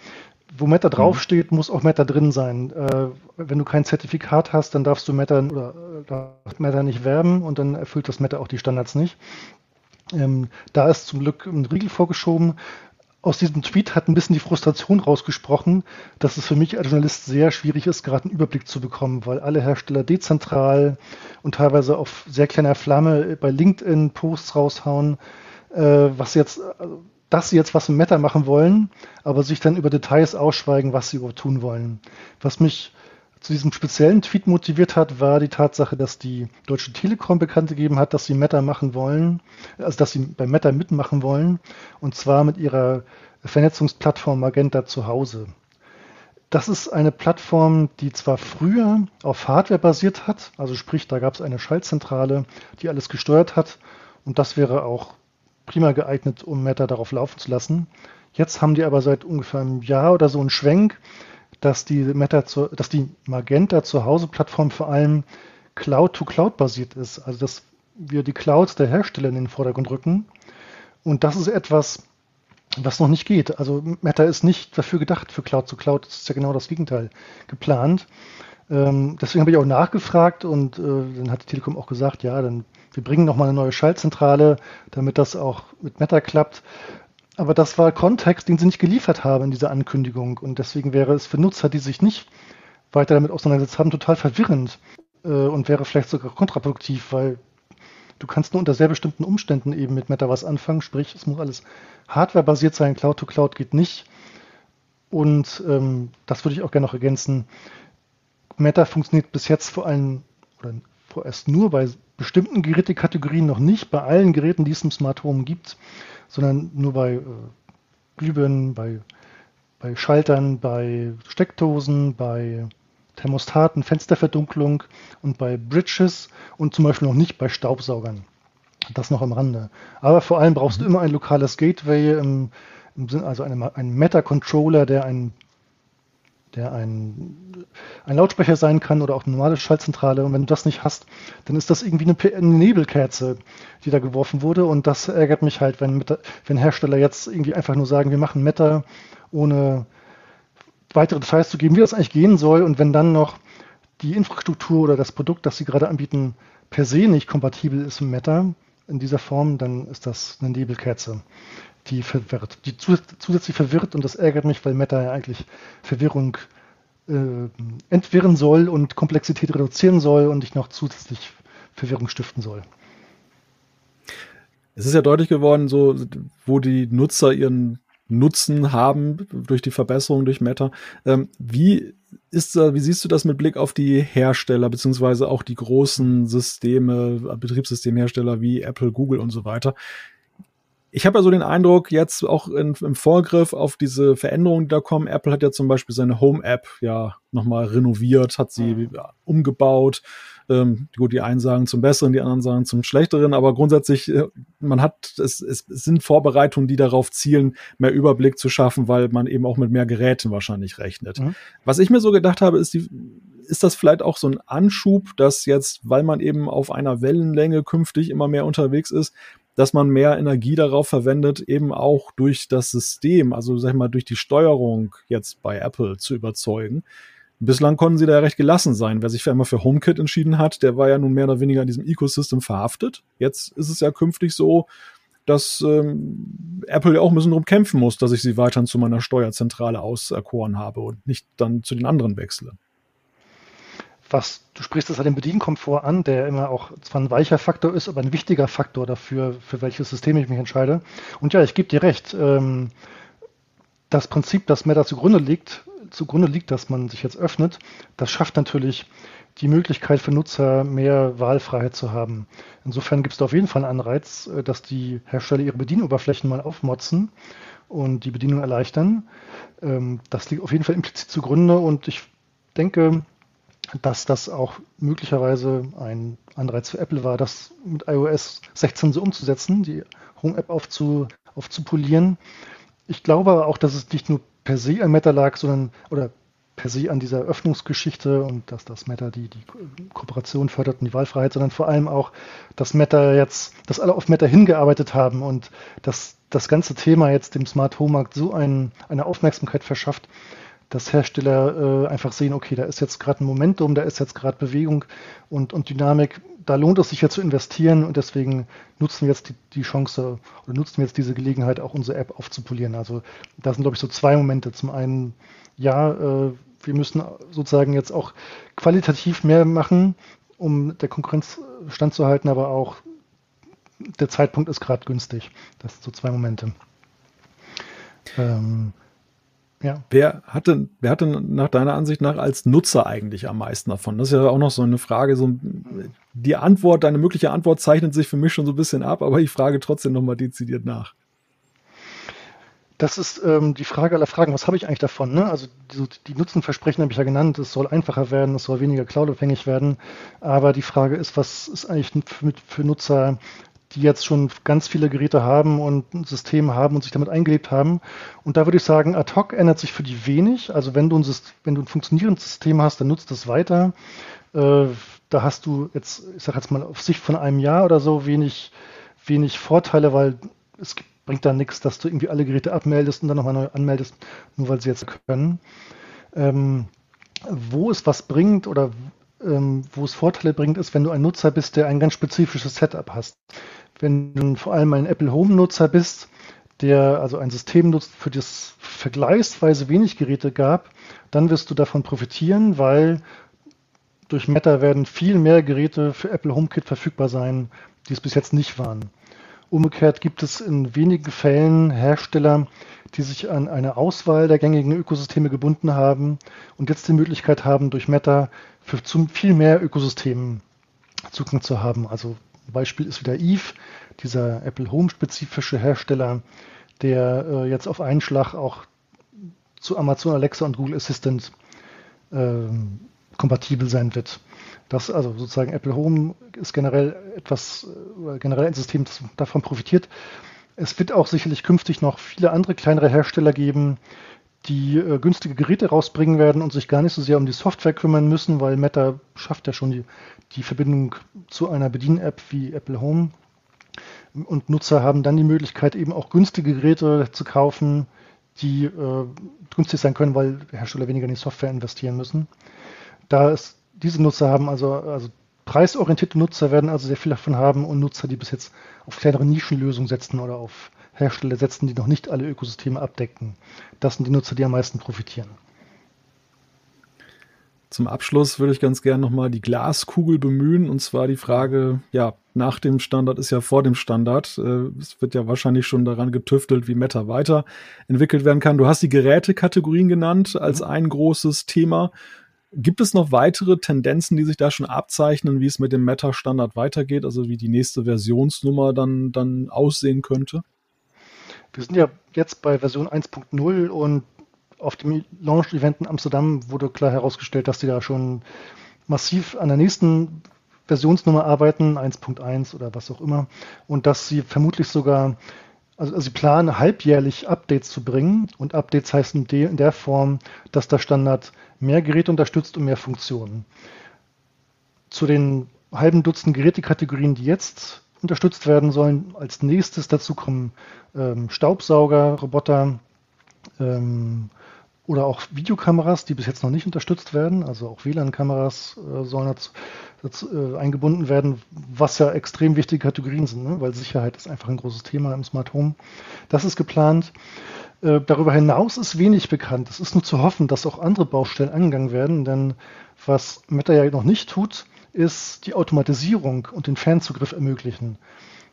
Speaker 3: Wo Meta mhm. draufsteht, muss auch Meta drin sein. Äh, wenn du kein Zertifikat hast, dann darfst du Meta oder äh, Meta nicht werben und dann erfüllt das Meta auch die Standards nicht. Ähm, da ist zum Glück ein Riegel vorgeschoben aus diesem Tweet hat ein bisschen die Frustration rausgesprochen, dass es für mich als Journalist sehr schwierig ist, gerade einen Überblick zu bekommen, weil alle Hersteller dezentral und teilweise auf sehr kleiner Flamme bei LinkedIn Posts raushauen, äh, was jetzt, dass sie jetzt was im Meta machen wollen, aber sich dann über Details ausschweigen, was sie überhaupt tun wollen. Was mich zu diesem speziellen Tweet motiviert hat, war die Tatsache, dass die Deutsche Telekom bekannt gegeben hat, dass sie Meta machen wollen, also dass sie bei Meta mitmachen wollen, und zwar mit ihrer Vernetzungsplattform Magenta zu Hause. Das ist eine Plattform, die zwar früher auf Hardware basiert hat, also sprich, da gab es eine Schaltzentrale, die alles gesteuert hat, und das wäre auch prima geeignet, um Meta darauf laufen zu lassen. Jetzt haben die aber seit ungefähr einem Jahr oder so einen Schwenk, dass die, Meta zu, dass die Magenta zu Hause Plattform vor allem Cloud-to-Cloud basiert ist. Also dass wir die Clouds der Hersteller in den Vordergrund rücken. Und das ist etwas, was noch nicht geht. Also Meta ist nicht dafür gedacht für Cloud-to-Cloud. Das ist ja genau das Gegenteil geplant. Ähm, deswegen habe ich auch nachgefragt und äh, dann hat die Telekom auch gesagt, ja, dann wir bringen nochmal eine neue Schaltzentrale, damit das auch mit Meta klappt. Aber das war Kontext, den sie nicht geliefert haben in dieser Ankündigung. Und deswegen wäre es für Nutzer, die sich nicht weiter damit auseinandergesetzt haben, total verwirrend äh, und wäre vielleicht sogar kontraproduktiv, weil du kannst nur unter sehr bestimmten Umständen eben mit Meta was anfangen. Sprich, es muss alles hardwarebasiert sein, Cloud-to-Cloud -Cloud geht nicht. Und ähm, das würde ich auch gerne noch ergänzen. Meta funktioniert bis jetzt vor allem oder vorerst nur bei bestimmten Gerätekategorien noch nicht, bei allen Geräten, die es im Smart Home gibt sondern nur bei äh, Glühbirnen, bei, bei Schaltern, bei Steckdosen, bei Thermostaten, Fensterverdunklung und bei Bridges und zum Beispiel noch nicht bei Staubsaugern. Das noch am Rande. Aber vor allem brauchst du mhm. immer ein lokales Gateway, im, im Sinn, also einen, einen Meta-Controller, der ein der ein, ein Lautsprecher sein kann oder auch eine normale Schaltzentrale. Und wenn du das nicht hast, dann ist das irgendwie eine, eine Nebelkerze, die da geworfen wurde. Und das ärgert mich halt, wenn, wenn Hersteller jetzt irgendwie einfach nur sagen, wir machen Meta, ohne weitere Details zu geben, wie das eigentlich gehen soll. Und wenn dann noch die Infrastruktur oder das Produkt, das sie gerade anbieten, per se nicht kompatibel ist mit Meta in dieser Form, dann ist das eine Nebelkerze die verwirrt, die zusätzlich verwirrt und das ärgert mich, weil Meta ja eigentlich Verwirrung äh, entwirren soll und Komplexität reduzieren soll und nicht noch zusätzlich Verwirrung stiften soll.
Speaker 1: Es ist ja deutlich geworden, so wo die Nutzer ihren Nutzen haben durch die Verbesserung durch Meta. Ähm, wie ist wie siehst du das mit Blick auf die Hersteller beziehungsweise auch die großen Systeme, Betriebssystemhersteller wie Apple, Google und so weiter? Ich habe ja so den Eindruck, jetzt auch in, im Vorgriff auf diese Veränderungen, die da kommen, Apple hat ja zum Beispiel seine Home-App ja nochmal renoviert, hat sie mhm. umgebaut. Ähm, gut, die einen sagen zum Besseren, die anderen sagen zum Schlechteren, aber grundsätzlich, äh, man hat, es, es, es sind Vorbereitungen, die darauf zielen, mehr Überblick zu schaffen, weil man eben auch mit mehr Geräten wahrscheinlich rechnet. Mhm. Was ich mir so gedacht habe, ist die, ist das vielleicht auch so ein Anschub, dass jetzt, weil man eben auf einer Wellenlänge künftig immer mehr unterwegs ist, dass man mehr Energie darauf verwendet, eben auch durch das System, also sag ich mal, durch die Steuerung jetzt bei Apple zu überzeugen. Bislang konnten sie da recht gelassen sein. Wer sich für einmal für HomeKit entschieden hat, der war ja nun mehr oder weniger in diesem Ecosystem verhaftet. Jetzt ist es ja künftig so, dass ähm, Apple ja auch ein bisschen drum kämpfen muss, dass ich sie weiterhin zu meiner Steuerzentrale auserkoren habe und nicht dann zu den anderen wechsle
Speaker 3: was du sprichst das halt den Bedienkomfort an, der immer auch zwar ein weicher Faktor ist, aber ein wichtiger Faktor dafür, für welches System ich mich entscheide. Und ja, ich gebe dir recht. Ähm, das Prinzip, das Meta zugrunde liegt, zugrunde liegt, dass man sich jetzt öffnet, das schafft natürlich die Möglichkeit für Nutzer, mehr Wahlfreiheit zu haben. Insofern gibt es da auf jeden Fall einen Anreiz, äh, dass die Hersteller ihre Bedienoberflächen mal aufmotzen und die Bedienung erleichtern. Ähm, das liegt auf jeden Fall implizit zugrunde und ich denke, dass das auch möglicherweise ein Anreiz für Apple war, das mit iOS 16 so umzusetzen, die Home-App aufzu, aufzupolieren. Ich glaube aber auch, dass es nicht nur per se an Meta lag, sondern oder per se an dieser Öffnungsgeschichte und dass das Meta die, die Kooperation fördert und die Wahlfreiheit, sondern vor allem auch, dass Meta jetzt, dass alle auf Meta hingearbeitet haben und dass das ganze Thema jetzt dem Smart Home Markt so ein, eine Aufmerksamkeit verschafft, dass Hersteller äh, einfach sehen, okay, da ist jetzt gerade ein Momentum, da ist jetzt gerade Bewegung und, und Dynamik, da lohnt es sich ja zu investieren und deswegen nutzen wir jetzt die, die Chance oder nutzen wir jetzt diese Gelegenheit, auch unsere App aufzupolieren. Also da sind, glaube ich, so zwei Momente. Zum einen, ja, äh, wir müssen sozusagen jetzt auch qualitativ mehr machen, um der Konkurrenz standzuhalten, aber auch der Zeitpunkt ist gerade günstig. Das sind so zwei Momente.
Speaker 1: Ähm, ja. Wer hatte, wer hatte nach deiner Ansicht nach als Nutzer eigentlich am meisten davon? Das ist ja auch noch so eine Frage. So die Antwort, deine mögliche Antwort zeichnet sich für mich schon so ein bisschen ab, aber ich frage trotzdem nochmal dezidiert nach.
Speaker 3: Das ist ähm, die Frage aller Fragen. Was habe ich eigentlich davon? Ne? Also die, die Nutzenversprechen habe ich ja genannt. Es soll einfacher werden, es soll weniger cloudabhängig werden. Aber die Frage ist, was ist eigentlich für, für Nutzer die jetzt schon ganz viele Geräte haben und ein System haben und sich damit eingelebt haben. Und da würde ich sagen, ad hoc ändert sich für die wenig. Also wenn du ein, wenn du ein funktionierendes System hast, dann nutzt es weiter. Äh, da hast du jetzt, ich sage jetzt mal auf Sicht von einem Jahr oder so wenig, wenig Vorteile, weil es bringt da nichts, dass du irgendwie alle Geräte abmeldest und dann nochmal neu anmeldest, nur weil sie jetzt können. Ähm, wo es was bringt oder ähm, wo es Vorteile bringt, ist, wenn du ein Nutzer bist, der ein ganz spezifisches Setup hast wenn du vor allem ein Apple Home-Nutzer bist, der also ein System nutzt, für das vergleichsweise wenig Geräte gab, dann wirst du davon profitieren, weil durch Meta werden viel mehr Geräte für Apple HomeKit verfügbar sein, die es bis jetzt nicht waren. Umgekehrt gibt es in wenigen Fällen Hersteller, die sich an eine Auswahl der gängigen Ökosysteme gebunden haben und jetzt die Möglichkeit haben, durch Meta für viel mehr Ökosystemen Zugang zu haben. Also Beispiel ist wieder Eve, dieser Apple Home-spezifische Hersteller, der äh, jetzt auf einen Schlag auch zu Amazon Alexa und Google Assistant äh, kompatibel sein wird. Das also sozusagen Apple Home ist generell etwas, äh, generell ein System, das davon profitiert. Es wird auch sicherlich künftig noch viele andere kleinere Hersteller geben, die äh, günstige Geräte rausbringen werden und sich gar nicht so sehr um die Software kümmern müssen, weil Meta schafft ja schon die, die Verbindung zu einer Bedien-App wie Apple Home. Und Nutzer haben dann die Möglichkeit, eben auch günstige Geräte zu kaufen, die äh, günstig sein können, weil Hersteller weniger in die Software investieren müssen. Da ist, diese Nutzer haben also, also preisorientierte Nutzer werden also sehr viel davon haben und Nutzer, die bis jetzt auf kleinere Nischenlösungen setzen oder auf Hersteller setzen, die noch nicht alle Ökosysteme abdecken. Das sind die Nutzer, die am meisten profitieren.
Speaker 1: Zum Abschluss würde ich ganz gerne nochmal die Glaskugel bemühen und zwar die Frage, ja, nach dem Standard ist ja vor dem Standard. Äh, es wird ja wahrscheinlich schon daran getüftelt, wie Meta weiterentwickelt werden kann. Du hast die Gerätekategorien genannt als mhm. ein großes Thema. Gibt es noch weitere Tendenzen, die sich da schon abzeichnen, wie es mit dem Meta-Standard weitergeht, also wie die nächste Versionsnummer dann, dann aussehen könnte?
Speaker 3: Wir sind ja jetzt bei Version 1.0 und auf dem Launch-Event in Amsterdam wurde klar herausgestellt, dass die da schon massiv an der nächsten Versionsnummer arbeiten, 1.1 oder was auch immer, und dass sie vermutlich sogar, also, sie planen halbjährlich Updates zu bringen und Updates heißen in der Form, dass der Standard mehr Geräte unterstützt und mehr Funktionen. Zu den halben Dutzend Gerätekategorien, die jetzt unterstützt werden sollen. Als nächstes dazu kommen ähm, Staubsauger, Roboter ähm, oder auch Videokameras, die bis jetzt noch nicht unterstützt werden. Also auch WLAN-Kameras äh, sollen dazu, dazu äh, eingebunden werden, was ja extrem wichtige Kategorien sind, ne? weil Sicherheit ist einfach ein großes Thema im Smart Home. Das ist geplant. Äh, darüber hinaus ist wenig bekannt. Es ist nur zu hoffen, dass auch andere Baustellen angegangen werden, denn was Meta ja noch nicht tut, ist die Automatisierung und den Fernzugriff ermöglichen.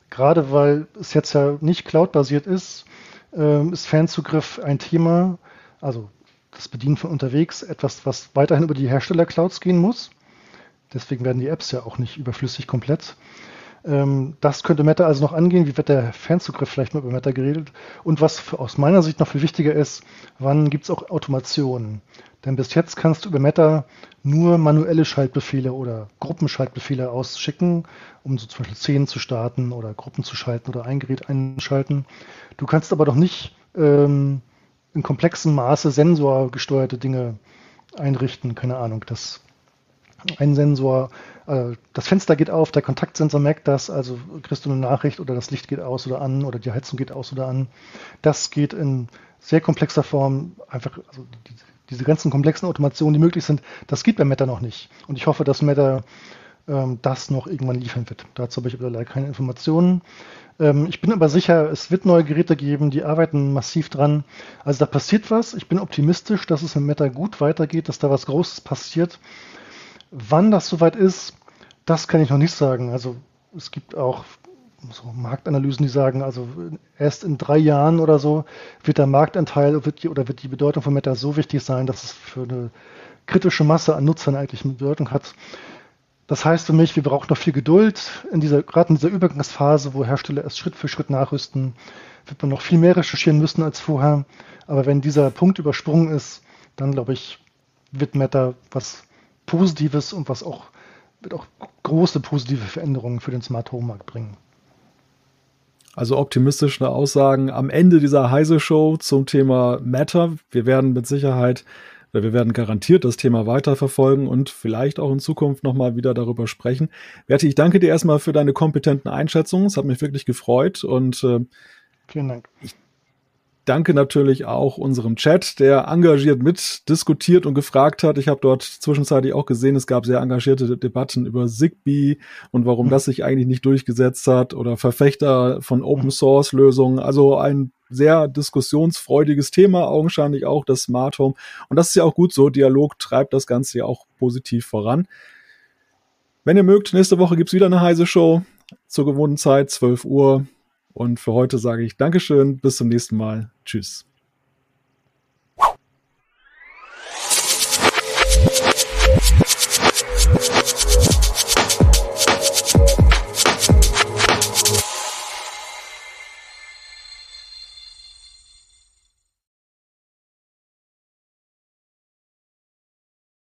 Speaker 3: Gerade weil es jetzt ja nicht cloud-basiert ist, ähm, ist Fernzugriff ein Thema, also das Bedienen von unterwegs, etwas, was weiterhin über die Hersteller-Clouds gehen muss. Deswegen werden die Apps ja auch nicht überflüssig komplett. Ähm, das könnte Meta also noch angehen. Wie wird der Fernzugriff vielleicht mal über Meta geredet? Und was aus meiner Sicht noch viel wichtiger ist, wann gibt es auch Automationen? Denn bis jetzt kannst du über Meta nur manuelle Schaltbefehle oder Gruppenschaltbefehle ausschicken, um so zum Beispiel Szenen zu starten oder Gruppen zu schalten oder ein Gerät einschalten. Du kannst aber doch nicht ähm, in komplexem Maße sensorgesteuerte Dinge einrichten. Keine Ahnung, dass ein Sensor, äh, das Fenster geht auf, der Kontaktsensor merkt das, also kriegst du eine Nachricht oder das Licht geht aus oder an oder die Heizung geht aus oder an. Das geht in sehr komplexer Form einfach, also die, diese ganzen komplexen Automationen, die möglich sind, das gibt bei Meta noch nicht. Und ich hoffe, dass Meta ähm, das noch irgendwann liefern wird. Dazu habe ich aber leider keine Informationen. Ähm, ich bin aber sicher, es wird neue Geräte geben, die arbeiten massiv dran. Also da passiert was. Ich bin optimistisch, dass es mit Meta gut weitergeht, dass da was Großes passiert. Wann das soweit ist, das kann ich noch nicht sagen. Also es gibt auch so Marktanalysen, die sagen, also erst in drei Jahren oder so wird der Marktanteil wird die, oder wird die Bedeutung von Meta so wichtig sein, dass es für eine kritische Masse an Nutzern eigentlich eine Bedeutung hat. Das heißt für mich, wir brauchen noch viel Geduld. In dieser, gerade in dieser Übergangsphase, wo Hersteller erst Schritt für Schritt nachrüsten, wird man noch viel mehr recherchieren müssen als vorher. Aber wenn dieser Punkt übersprungen ist, dann glaube ich, wird Meta was Positives und was auch, wird auch große positive Veränderungen für den Smart Home Markt bringen.
Speaker 1: Also optimistische Aussagen am Ende dieser Heise Show zum Thema Matter. Wir werden mit Sicherheit, wir werden garantiert das Thema weiterverfolgen und vielleicht auch in Zukunft nochmal wieder darüber sprechen. Berti, ich danke dir erstmal für deine kompetenten Einschätzungen. Es hat mich wirklich gefreut und äh,
Speaker 3: Vielen Dank.
Speaker 1: Ich danke natürlich auch unserem Chat, der engagiert mitdiskutiert und gefragt hat. Ich habe dort zwischenzeitlich auch gesehen, es gab sehr engagierte Debatten über Zigbee und warum das sich eigentlich nicht durchgesetzt hat oder Verfechter von Open Source Lösungen. Also ein sehr diskussionsfreudiges Thema, augenscheinlich auch das Smart Home. Und das ist ja auch gut so. Dialog treibt das Ganze ja auch positiv voran. Wenn ihr mögt, nächste Woche gibt's wieder eine heiße Show zur gewohnten Zeit, 12 Uhr. Und für heute sage ich Dankeschön, bis zum nächsten Mal. Tschüss.